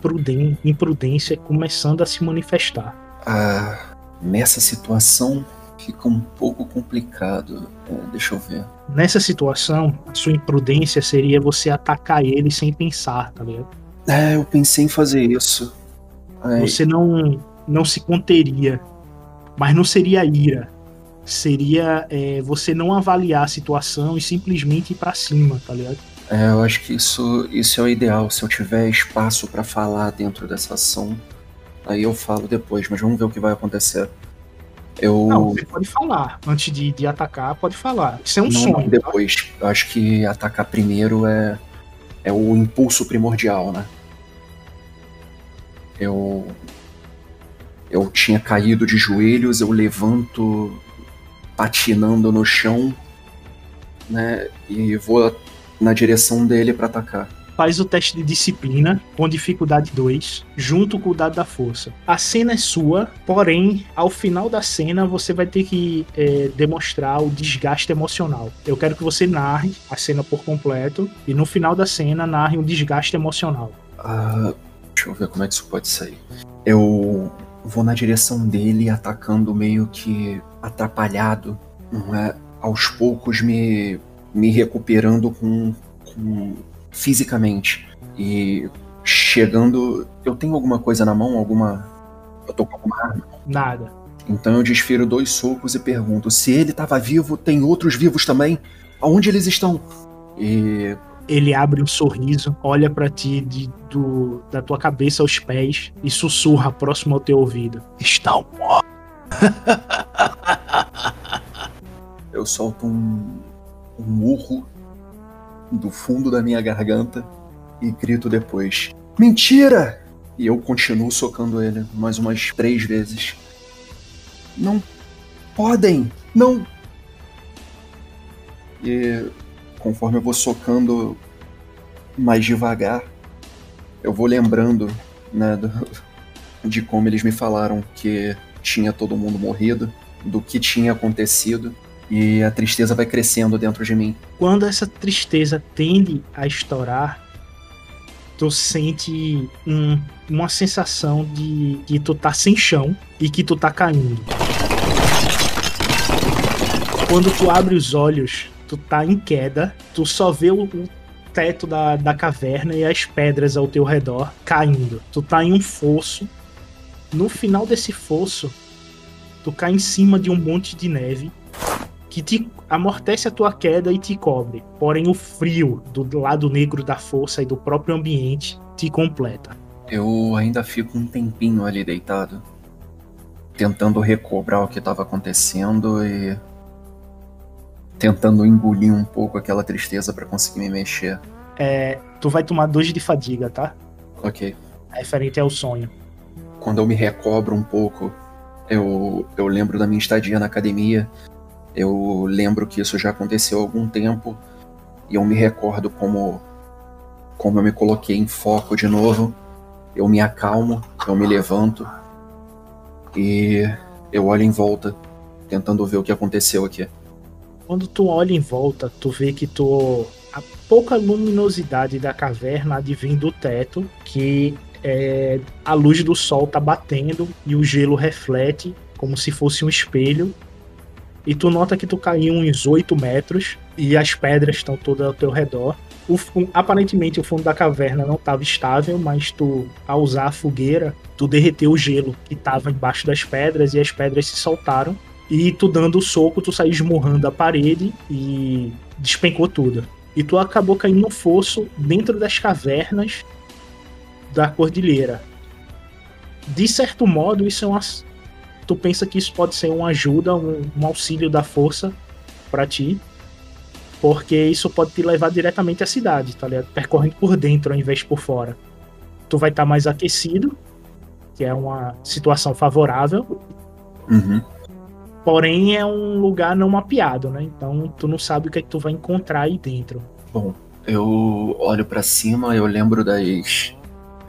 imprudência começando a se manifestar. Ah, nessa situação fica um pouco complicado. É, deixa eu ver. Nessa situação, a sua imprudência seria você atacar ele sem pensar, tá ligado? É, eu pensei em fazer isso. Ai. Você não, não se conteria. Mas não seria ira seria é, você não avaliar a situação e simplesmente ir para cima, tá ligado? É, eu acho que isso, isso é o ideal. Se eu tiver espaço para falar dentro dessa ação, aí eu falo depois, mas vamos ver o que vai acontecer. Eu... Não, você pode falar. Antes de, de atacar, pode falar. Isso é um não, sonho. Tá? depois. Tá? Eu acho que atacar primeiro é, é o impulso primordial, né? Eu. Eu tinha caído de joelhos, eu levanto patinando no chão, né? E vou na direção dele para atacar. Faz o teste de disciplina com dificuldade 2, junto com o dado da força. A cena é sua, porém, ao final da cena você vai ter que é, demonstrar o desgaste emocional. Eu quero que você narre a cena por completo e no final da cena narre um desgaste emocional. Uh, deixa eu ver como é que isso pode sair. Eu vou na direção dele atacando meio que atrapalhado, é? aos poucos me, me recuperando com, com fisicamente e chegando. Eu tenho alguma coisa na mão? Alguma. Eu tô com alguma arma? Nada. Então eu desfiro dois socos e pergunto: se ele estava vivo, tem outros vivos também? Aonde eles estão? E. Ele abre um sorriso, olha para ti de, do, da tua cabeça aos pés e sussurra próximo ao teu ouvido: Estão mortos. Eu solto um, um urro do fundo da minha garganta e grito depois: Mentira! E eu continuo socando ele mais umas três vezes. Não podem! Não! E conforme eu vou socando mais devagar, eu vou lembrando né, do, de como eles me falaram que tinha todo mundo morrido, do que tinha acontecido, e a tristeza vai crescendo dentro de mim. Quando essa tristeza tende a estourar, tu sente um, uma sensação de que tu tá sem chão e que tu tá caindo. Quando tu abre os olhos, tu tá em queda, tu só vê o, o teto da, da caverna e as pedras ao teu redor caindo. Tu tá em um fosso. No final desse fosso, tu cai em cima de um monte de neve que te amortece a tua queda e te cobre. Porém, o frio do lado negro da força e do próprio ambiente te completa. Eu ainda fico um tempinho ali deitado, tentando recobrar o que estava acontecendo e tentando engolir um pouco aquela tristeza para conseguir me mexer. É, tu vai tomar dois de fadiga, tá? Ok. Referente ao sonho. Quando eu me recobro um pouco, eu, eu lembro da minha estadia na academia eu lembro que isso já aconteceu há algum tempo e eu me recordo como como eu me coloquei em foco de novo. Eu me acalmo, eu me levanto e eu olho em volta, tentando ver o que aconteceu aqui. Quando tu olha em volta, tu vê que tu a pouca luminosidade da caverna advém do teto, que é, a luz do sol tá batendo e o gelo reflete como se fosse um espelho e tu nota que tu caiu uns 8 metros e as pedras estão todas ao teu redor. O, aparentemente o fundo da caverna não estava estável, mas tu, ao usar a fogueira, tu derreteu o gelo que estava embaixo das pedras e as pedras se soltaram. E tu dando o soco, tu saiu esmurrando a parede e despencou tudo. E tu acabou caindo no fosso dentro das cavernas da cordilheira. De certo modo, isso é uma, tu pensa que isso pode ser uma ajuda, um, um auxílio da força para ti, porque isso pode te levar diretamente à cidade, tá ligado? Percorrendo por dentro ao invés de por fora. Tu vai estar tá mais aquecido, que é uma situação favorável. Uhum. Porém, é um lugar não mapeado, né? Então, tu não sabe o que, é que tu vai encontrar aí dentro. Bom, eu olho para cima, eu lembro das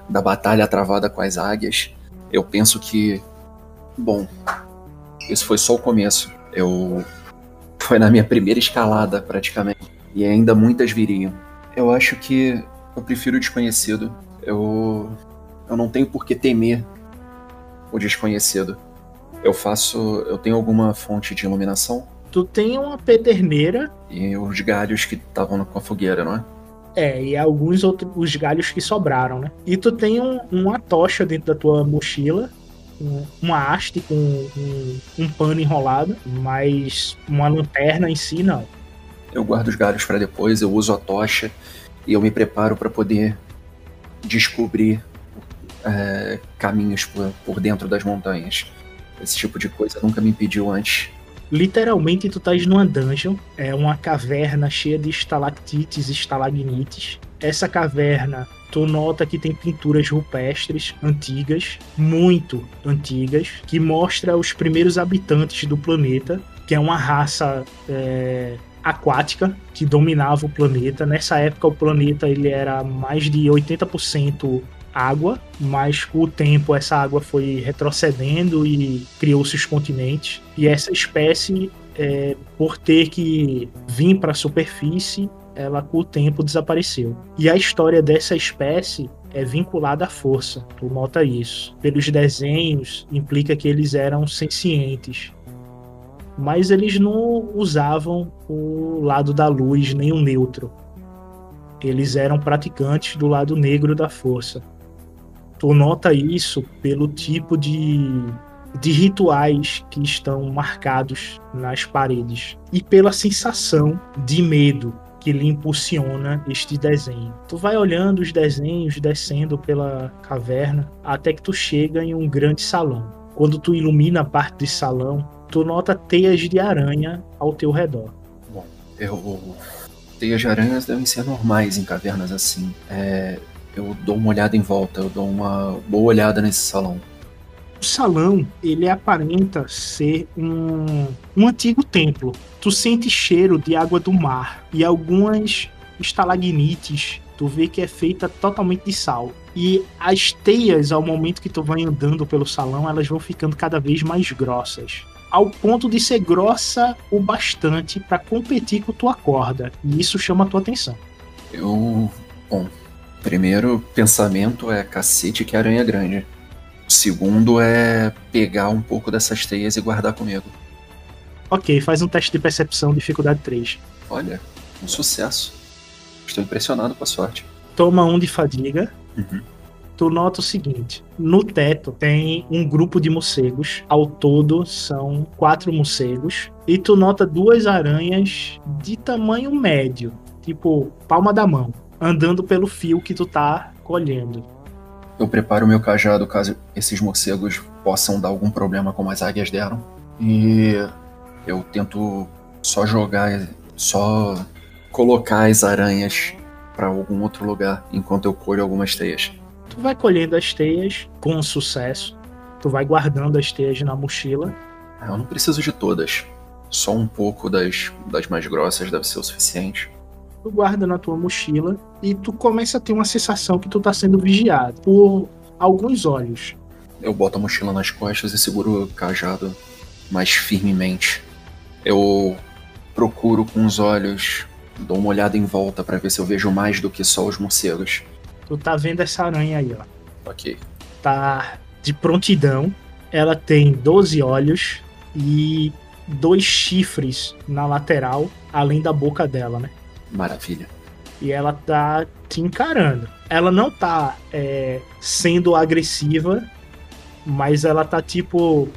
da batalha travada com as águias. Eu penso que Bom, isso foi só o começo. Eu. Foi na minha primeira escalada, praticamente. E ainda muitas viriam. Eu acho que eu prefiro o desconhecido. Eu. Eu não tenho por que temer o desconhecido. Eu faço. Eu tenho alguma fonte de iluminação? Tu tem uma pederneira. E os galhos que estavam com a fogueira, não é? É, e alguns outros os galhos que sobraram, né? E tu tem um, uma tocha dentro da tua mochila uma haste com um, um pano enrolado, mas uma lanterna em si não. Eu guardo os galhos para depois, eu uso a tocha e eu me preparo para poder descobrir é, caminhos por, por dentro das montanhas. Esse tipo de coisa nunca me impediu antes. Literalmente, tu estás numa dungeon, é uma caverna cheia de estalactites e estalagmites. Essa caverna tu nota que tem pinturas rupestres antigas, muito antigas, que mostra os primeiros habitantes do planeta, que é uma raça é, aquática que dominava o planeta. Nessa época o planeta ele era mais de 80% água, mas com o tempo essa água foi retrocedendo e criou-se os continentes. E essa espécie, é, por ter que vir para a superfície, ela com o tempo desapareceu. E a história dessa espécie é vinculada à força, tu nota isso. Pelos desenhos, implica que eles eram sencientes. Mas eles não usavam o lado da luz nem o neutro. Eles eram praticantes do lado negro da força. Tu nota isso pelo tipo de, de rituais que estão marcados nas paredes e pela sensação de medo que lhe impulsiona este desenho. Tu vai olhando os desenhos descendo pela caverna até que tu chega em um grande salão, quando tu ilumina a parte de salão, tu nota teias de aranha ao teu redor. Bom, eu. Teias de aranhas devem ser normais em cavernas assim. É, eu dou uma olhada em volta, eu dou uma boa olhada nesse salão. O salão, ele aparenta ser um, um antigo templo. Tu sente cheiro de água do mar e algumas estalagnites. Tu vê que é feita totalmente de sal. E as teias, ao momento que tu vai andando pelo salão, elas vão ficando cada vez mais grossas. Ao ponto de ser grossa o bastante para competir com tua corda. E isso chama a tua atenção. Eu. Bom, primeiro pensamento é cacete que aranha grande. O segundo é pegar um pouco dessas teias e guardar comigo. Ok, faz um teste de percepção, dificuldade 3. Olha, um sucesso. Estou impressionado com a sorte. Toma um de fadiga. Uhum. Tu nota o seguinte: no teto tem um grupo de morcegos. Ao todo são quatro morcegos. E tu nota duas aranhas de tamanho médio, tipo palma da mão, andando pelo fio que tu tá colhendo. Eu preparo meu cajado caso esses morcegos possam dar algum problema como as águias deram. E eu tento só jogar, só colocar as aranhas para algum outro lugar enquanto eu colho algumas teias. Tu vai colhendo as teias com sucesso. Tu vai guardando as teias na mochila. Eu não preciso de todas. Só um pouco das, das mais grossas deve ser o suficiente. Tu guarda na tua mochila e tu começa a ter uma sensação que tu tá sendo vigiado por alguns olhos. Eu boto a mochila nas costas e seguro o cajado mais firmemente. Eu procuro com os olhos, dou uma olhada em volta para ver se eu vejo mais do que só os morcegos. Tu tá vendo essa aranha aí, ó. Ok. Tá de prontidão. Ela tem 12 olhos e dois chifres na lateral, além da boca dela, né? Maravilha. E ela tá te encarando. Ela não tá é, sendo agressiva, mas ela tá tipo.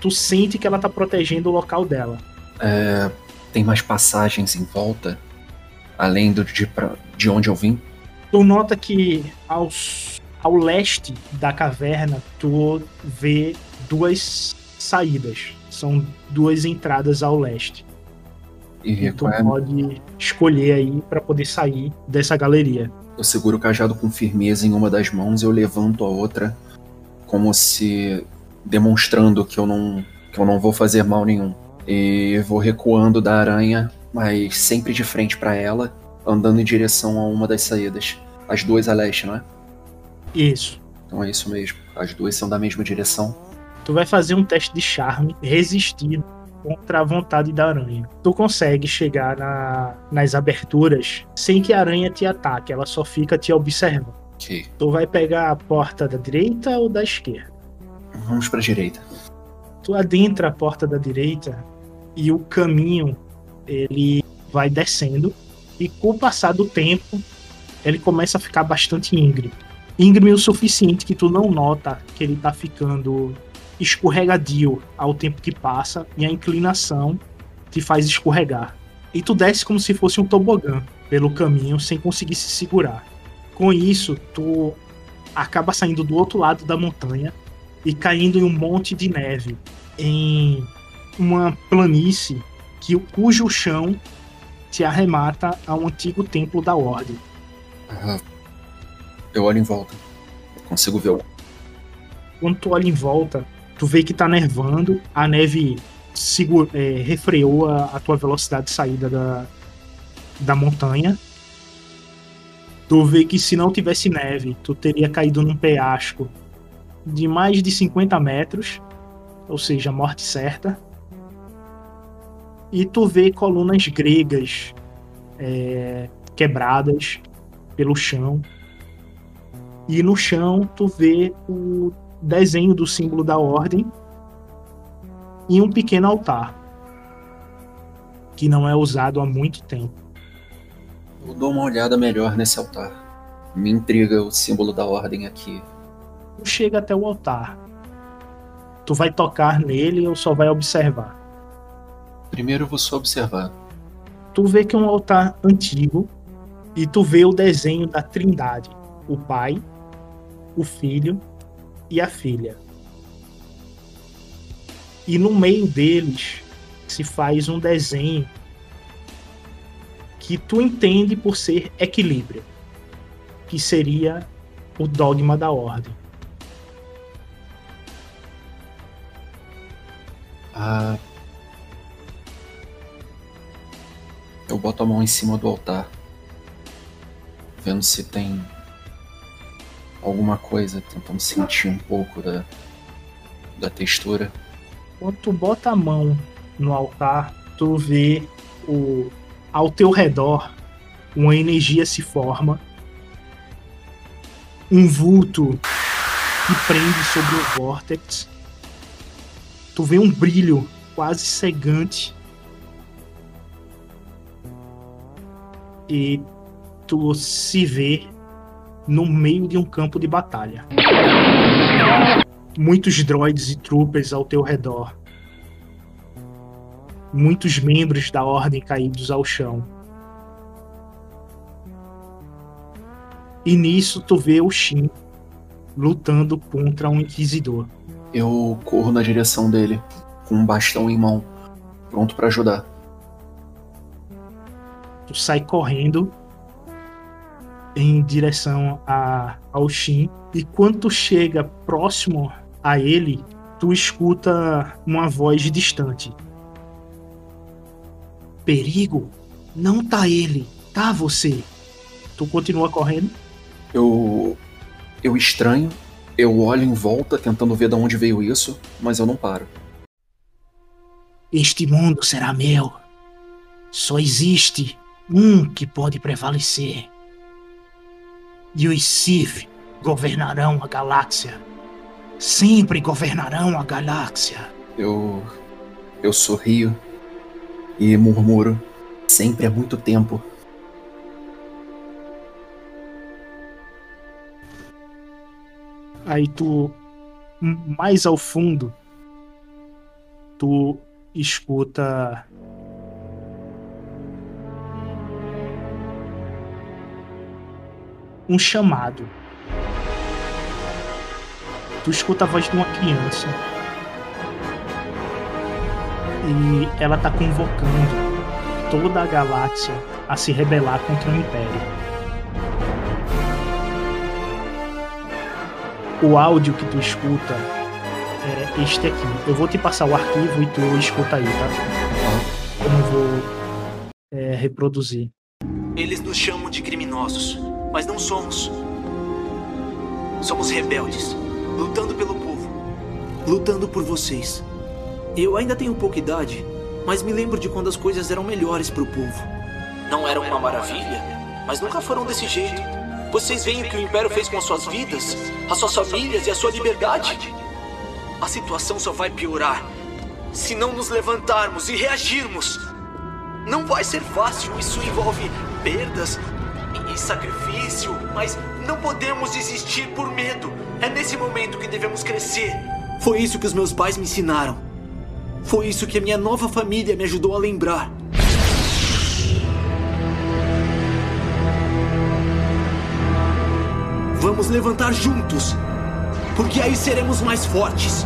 Tu sente que ela tá protegendo o local dela. É, tem mais passagens em volta, além do de, pra, de onde eu vim. Tu nota que aos, ao leste da caverna tu vê duas saídas. São duas entradas ao leste. E E tu é- pode escolher aí pra poder sair dessa galeria. eu seguro o cajado com firmeza em uma das mãos e eu levanto a outra, como se demonstrando que eu não que eu não vou fazer mal nenhum. E vou recuando da aranha, mas sempre de frente para ela, andando em direção a uma das saídas. As duas a leste, não é? Isso. Então é isso mesmo. As duas são da mesma direção. Tu vai fazer um teste de charme resistido contra a vontade da aranha. Tu consegue chegar na- nas aberturas sem que a aranha te ataque, ela só fica te observando. Tu vai pegar a porta da direita ou da esquerda? Vamos pra direita. Tu adentra a porta da direita e o caminho ele vai descendo e com o passar do tempo ele começa a ficar bastante íngreme. Íngreme o suficiente que tu não nota que ele tá ficando escorregadio ao tempo que passa e a inclinação te faz escorregar. E tu desce como se fosse um tobogã pelo caminho sem conseguir se segurar. Com isso, tu acaba saindo do outro lado da montanha e caindo em um monte de neve, em uma planície que, cujo chão te arremata a um antigo templo da Ordem. Eu olho em volta. Consigo ver o. Quando tu olha em volta, tu vê que tá nevando, a neve segu- é, refreou a, a tua velocidade de saída da, da montanha. Tu vê que se não tivesse neve, tu teria caído num penhasco de mais de 50 metros, ou seja, morte certa. E tu vê colunas gregas é, quebradas pelo chão. E no chão tu vê o desenho do símbolo da ordem e um pequeno altar que não é usado há muito tempo. Eu dou uma olhada melhor nesse altar. Me intriga o símbolo da ordem aqui. Tu chega até o altar. Tu vai tocar nele ou só vai observar? Primeiro eu vou só observar. Tu vê que é um altar antigo e tu vê o desenho da Trindade, o Pai, o Filho e a Filha. E no meio deles se faz um desenho que tu entende por ser equilíbrio, que seria o dogma da ordem. Ah, eu boto a mão em cima do altar, vendo se tem alguma coisa, tentando sentir um pouco da, da textura. Quando tu bota a mão no altar, tu vê o, ao teu redor uma energia se forma, um vulto que prende sobre o vórtex. Tu vê um brilho quase cegante. E tu se vê no meio de um campo de batalha. Muitos droids e troopers ao teu redor. Muitos membros da ordem caídos ao chão. E nisso tu vê o Shin lutando contra um inquisidor. Eu corro na direção dele, com um bastão em mão, pronto para ajudar. Tu sai correndo em direção a, ao Shin. E quando tu chega próximo a ele, tu escuta uma voz distante. Perigo? Não tá ele, tá você. Tu continua correndo? Eu. Eu estranho, eu olho em volta tentando ver de onde veio isso, mas eu não paro. Este mundo será meu. Só existe um que pode prevalecer e os Sith governarão a galáxia. Sempre governarão a galáxia. Eu. Eu sorrio e murmuro. Sempre há muito tempo. Aí tu, mais ao fundo, tu escuta um chamado. Tu escuta a voz de uma criança. E ela tá convocando toda a galáxia a se rebelar contra o Império. O áudio que tu escuta é este aqui. Eu vou te passar o arquivo e tu escuta aí, tá? Eu vou é, reproduzir. Eles nos chamam de criminosos mas não somos. Somos rebeldes, lutando pelo povo, lutando por vocês. Eu ainda tenho pouca idade, mas me lembro de quando as coisas eram melhores para o povo. Não eram uma maravilha, mas nunca foram desse jeito. Vocês veem o que o Império fez com as suas vidas, as suas famílias e a sua liberdade? A situação só vai piorar se não nos levantarmos e reagirmos. Não vai ser fácil, isso envolve perdas, sacrifício, mas não podemos desistir por medo. É nesse momento que devemos crescer. Foi isso que os meus pais me ensinaram. Foi isso que a minha nova família me ajudou a lembrar. Vamos levantar juntos, porque aí seremos mais fortes.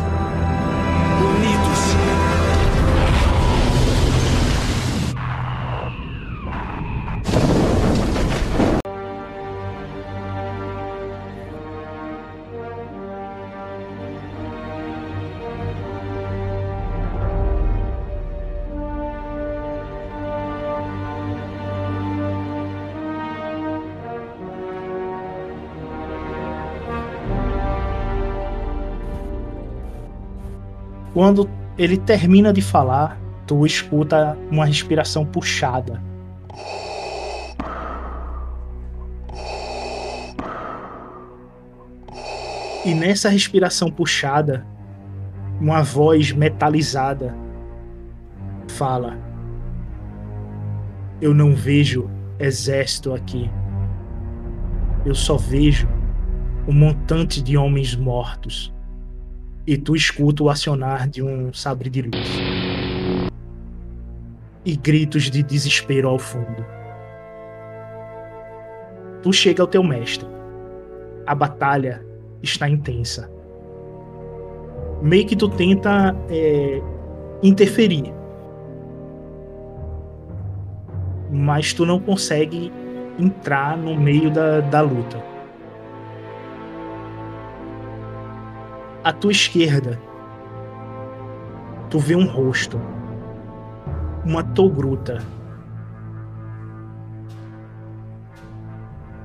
Quando ele termina de falar, tu escuta uma respiração puxada. E nessa respiração puxada, uma voz metalizada fala: Eu não vejo exército aqui. Eu só vejo um montante de homens mortos e tu escuta o acionar de um sabre de luz. E gritos de desespero ao fundo. Tu chega ao teu mestre. A batalha está intensa. meio que tu tenta é, interferir. Mas tu não consegue entrar no meio da, da luta. À tua esquerda, tu vê um rosto. Uma togruta.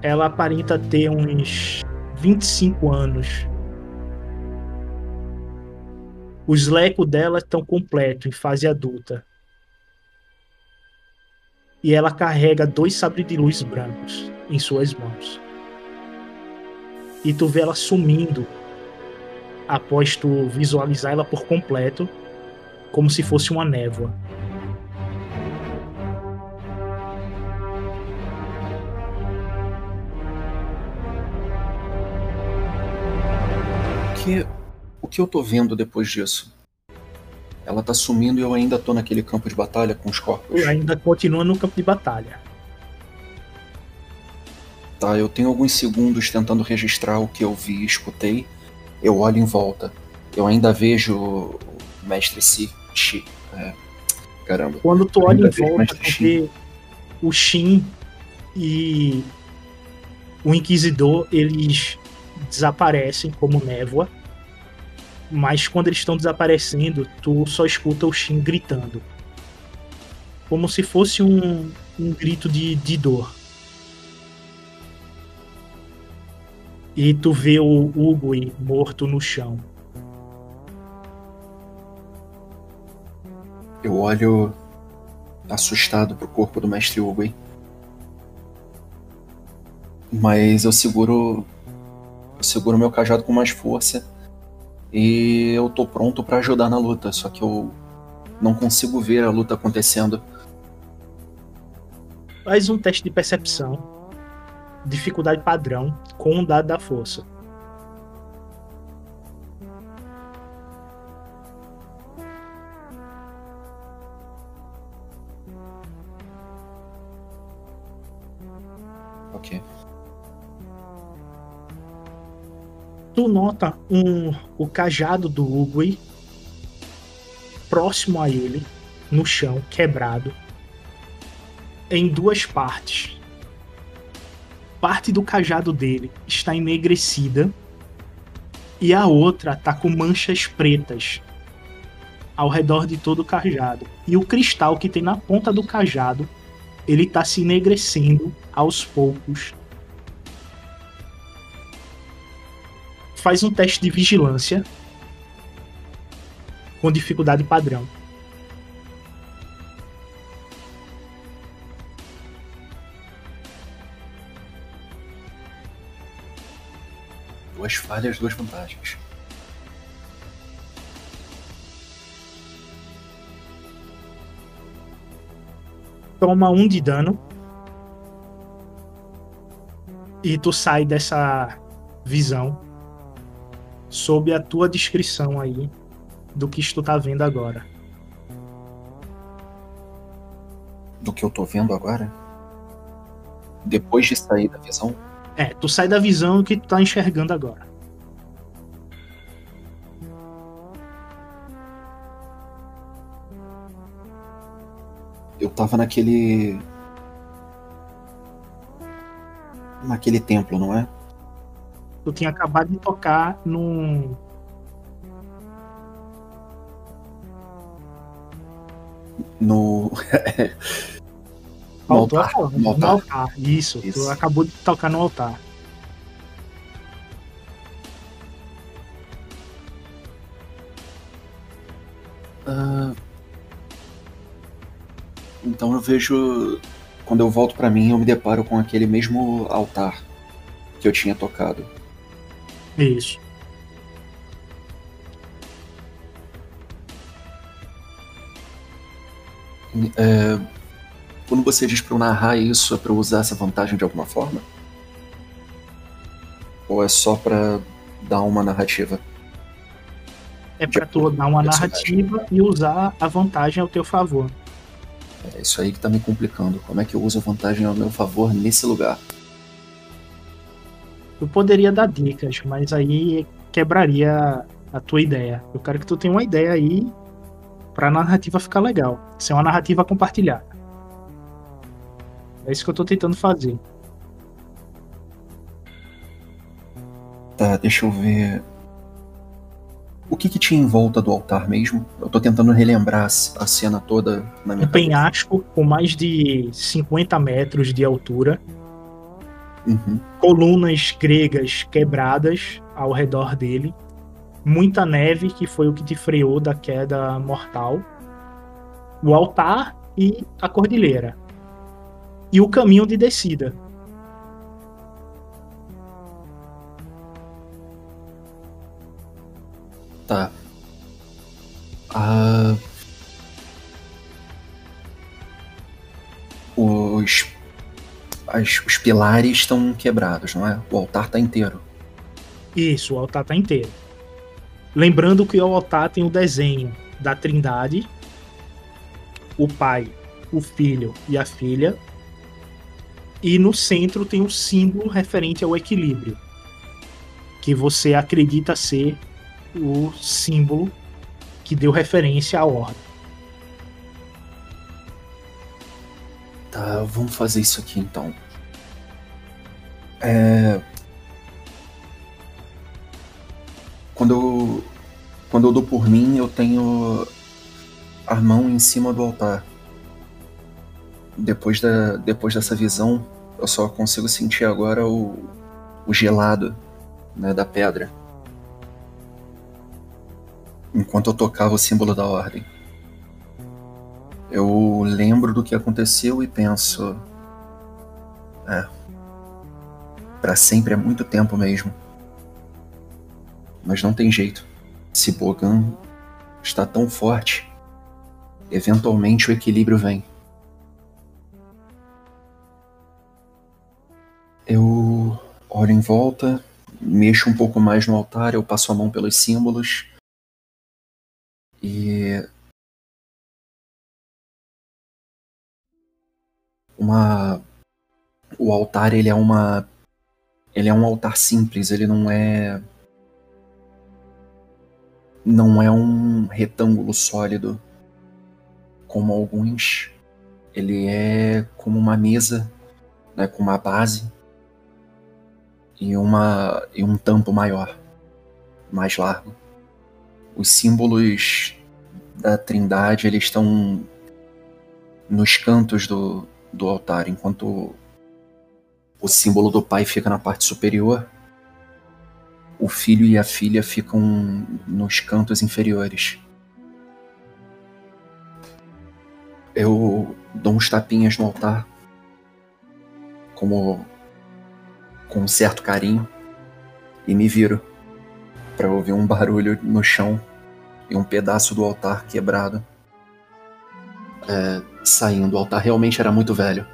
Ela aparenta ter uns 25 anos. Os lecos dela estão completos, em fase adulta. E ela carrega dois sabres de luz brancos em suas mãos. E tu vê ela sumindo após tu visualizar ela por completo, como se fosse uma névoa. que, o que eu tô vendo depois disso? Ela tá sumindo e eu ainda tô naquele campo de batalha com os corpos. Tu ainda continua no campo de batalha. Tá, eu tenho alguns segundos tentando registrar o que eu vi e escutei. Eu olho em volta. Eu ainda vejo o mestre Si. Shi, é, caramba. Quando tu olha em volta, vê o Shin e o Inquisidor, eles desaparecem como névoa. Mas quando eles estão desaparecendo, tu só escuta o Shin gritando. Como se fosse um, um grito de, de dor. E tu vê o Ugui morto no chão. Eu olho assustado pro corpo do mestre Uguay. Mas eu seguro. Eu seguro meu cajado com mais força. E eu tô pronto pra ajudar na luta. Só que eu não consigo ver a luta acontecendo. Faz um teste de percepção. Dificuldade padrão com um dado da força. Ok. Tu nota um, o cajado do Ugui próximo a ele, no chão, quebrado, em duas partes. Parte do cajado dele está enegrecida e a outra tá com manchas pretas ao redor de todo o cajado. E o cristal que tem na ponta do cajado, ele tá se enegrecendo aos poucos faz um teste de vigilância com dificuldade padrão. Duas falhas, duas vantagens. Toma um de dano. E tu sai dessa visão sob a tua descrição aí do que tu tá vendo agora. Do que eu tô vendo agora? Depois de sair da visão, É, tu sai da visão que tu tá enxergando agora. eu tava naquele. Naquele templo, não é? Tu tinha acabado de tocar num. No. no Faltou a altar. No no altar. altar. Isso, Isso. tu acabou de tocar no altar. Ah, Então eu vejo. Quando eu volto pra mim, eu me deparo com aquele mesmo altar que eu tinha tocado. Isso. É, Quando você diz pra eu narrar isso, é pra eu usar essa vantagem de alguma forma? Ou é só pra dar uma narrativa? É pra tu dar uma narrativa e usar a vantagem ao teu favor. É isso aí que tá me complicando. Como é que eu uso a vantagem ao meu favor nesse lugar? Eu poderia dar dicas, mas aí quebraria a tua ideia. Eu quero que tu tenha uma ideia aí pra narrativa ficar legal. Isso é uma narrativa compartilhada. É isso que eu tô tentando fazer. Tá, deixa eu ver. O que, que tinha em volta do altar mesmo? Eu tô tentando relembrar a cena toda na minha Um penhasco com mais de 50 metros de altura. Uhum. Colunas gregas quebradas ao redor dele. Muita neve, que foi o que te freou da queda mortal. O altar e a cordilheira. E o caminho de descida. Tá. Ah, os, as- os pilares estão quebrados, não é? O altar tá inteiro. Isso, o altar tá inteiro. Lembrando que o altar tem o desenho da Trindade, o pai, o filho e a filha. E no centro tem um símbolo referente ao equilíbrio, que você acredita ser o símbolo que deu referência à ordem. Tá, vamos fazer isso aqui então. É... Quando eu, quando eu dou por mim, eu tenho a mão em cima do altar. Depois, da, depois dessa visão, eu só consigo sentir agora o, o gelado né, da pedra. Enquanto eu tocava o símbolo da ordem. Eu lembro do que aconteceu e penso. É. Pra sempre é muito tempo mesmo. Mas não tem jeito. Se Bogan está tão forte, eventualmente o equilíbrio vem. Eu olho em volta, mexo um pouco mais no altar, eu passo a mão pelos símbolos. E uma o altar ele é uma ele é um altar simples, ele não é não é um retângulo sólido como alguns. Ele é como uma mesa, né, com uma base e uma e um tampo maior, mais largo. Os símbolos da Trindade eles estão nos cantos do, do altar, enquanto o símbolo do pai fica na parte superior, o filho e a filha ficam nos cantos inferiores. Eu dou uns tapinhas no altar, como com um certo carinho, e me viro para ouvir um barulho no chão e um pedaço do altar quebrado é, saindo. O altar realmente era muito velho.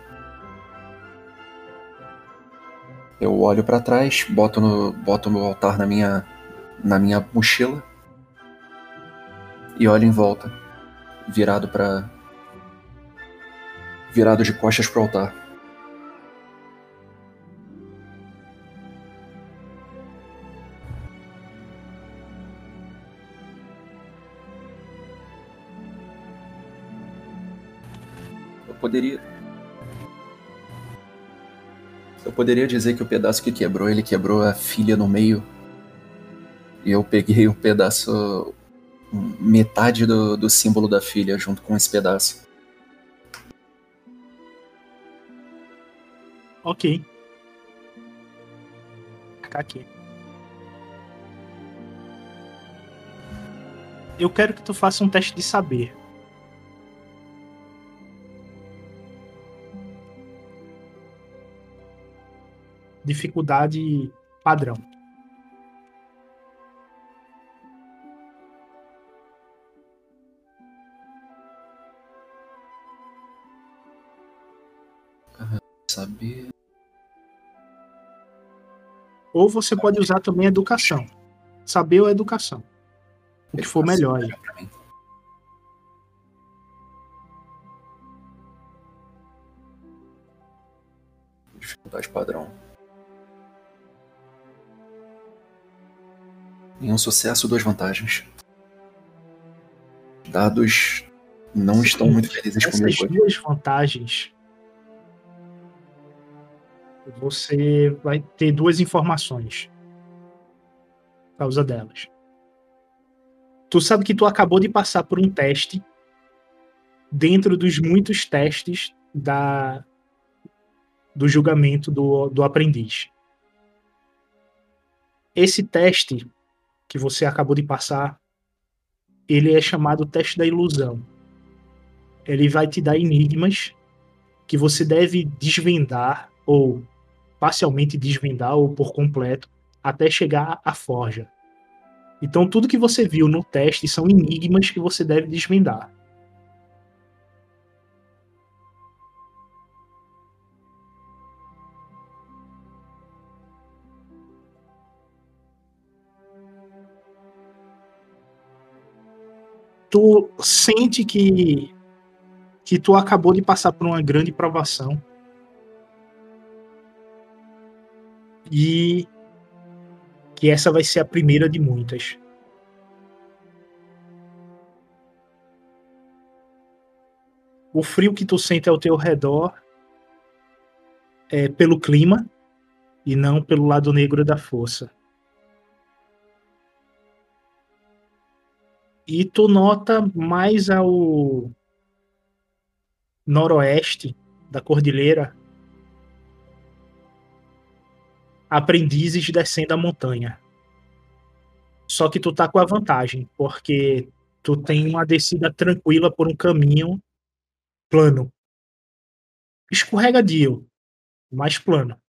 Eu olho para trás, boto no boto meu altar na minha na minha mochila e olho em volta, virado para virado de costas pro altar. Poderia Eu poderia dizer que o pedaço que quebrou, ele quebrou a filha no meio. E eu peguei o pedaço. metade do, do símbolo da filha junto com esse pedaço. Ok. Ficar aqui. Eu quero que tu faça um teste de saber. Dificuldade padrão. Saber. Ou você pode usar também educação. Saber ou educação. O que for melhor aí. Dificuldade padrão. Em um sucesso, duas vantagens. Dados não estão muito felizes comigo. Essas duas vantagens. Você vai ter duas informações. Por causa delas. Tu sabe que tu acabou de passar por um teste dentro dos muitos testes da do julgamento do, do aprendiz. Esse teste que você acabou de passar, ele é chamado teste da ilusão. Ele vai te dar enigmas que você deve desvendar ou parcialmente desvendar ou por completo até chegar à forja. Então tudo que você viu no teste são enigmas que você deve desvendar. Tu sente que que tu acabou de passar por uma grande provação e que essa vai ser a primeira de muitas. O frio que tu sente ao teu redor é pelo clima e não pelo lado negro da força. E tu nota mais ao noroeste da cordilheira aprendizes descendo a montanha. Só que tu tá com a vantagem, porque tu tem uma descida tranquila por um caminho plano. Escorregadio, mas plano.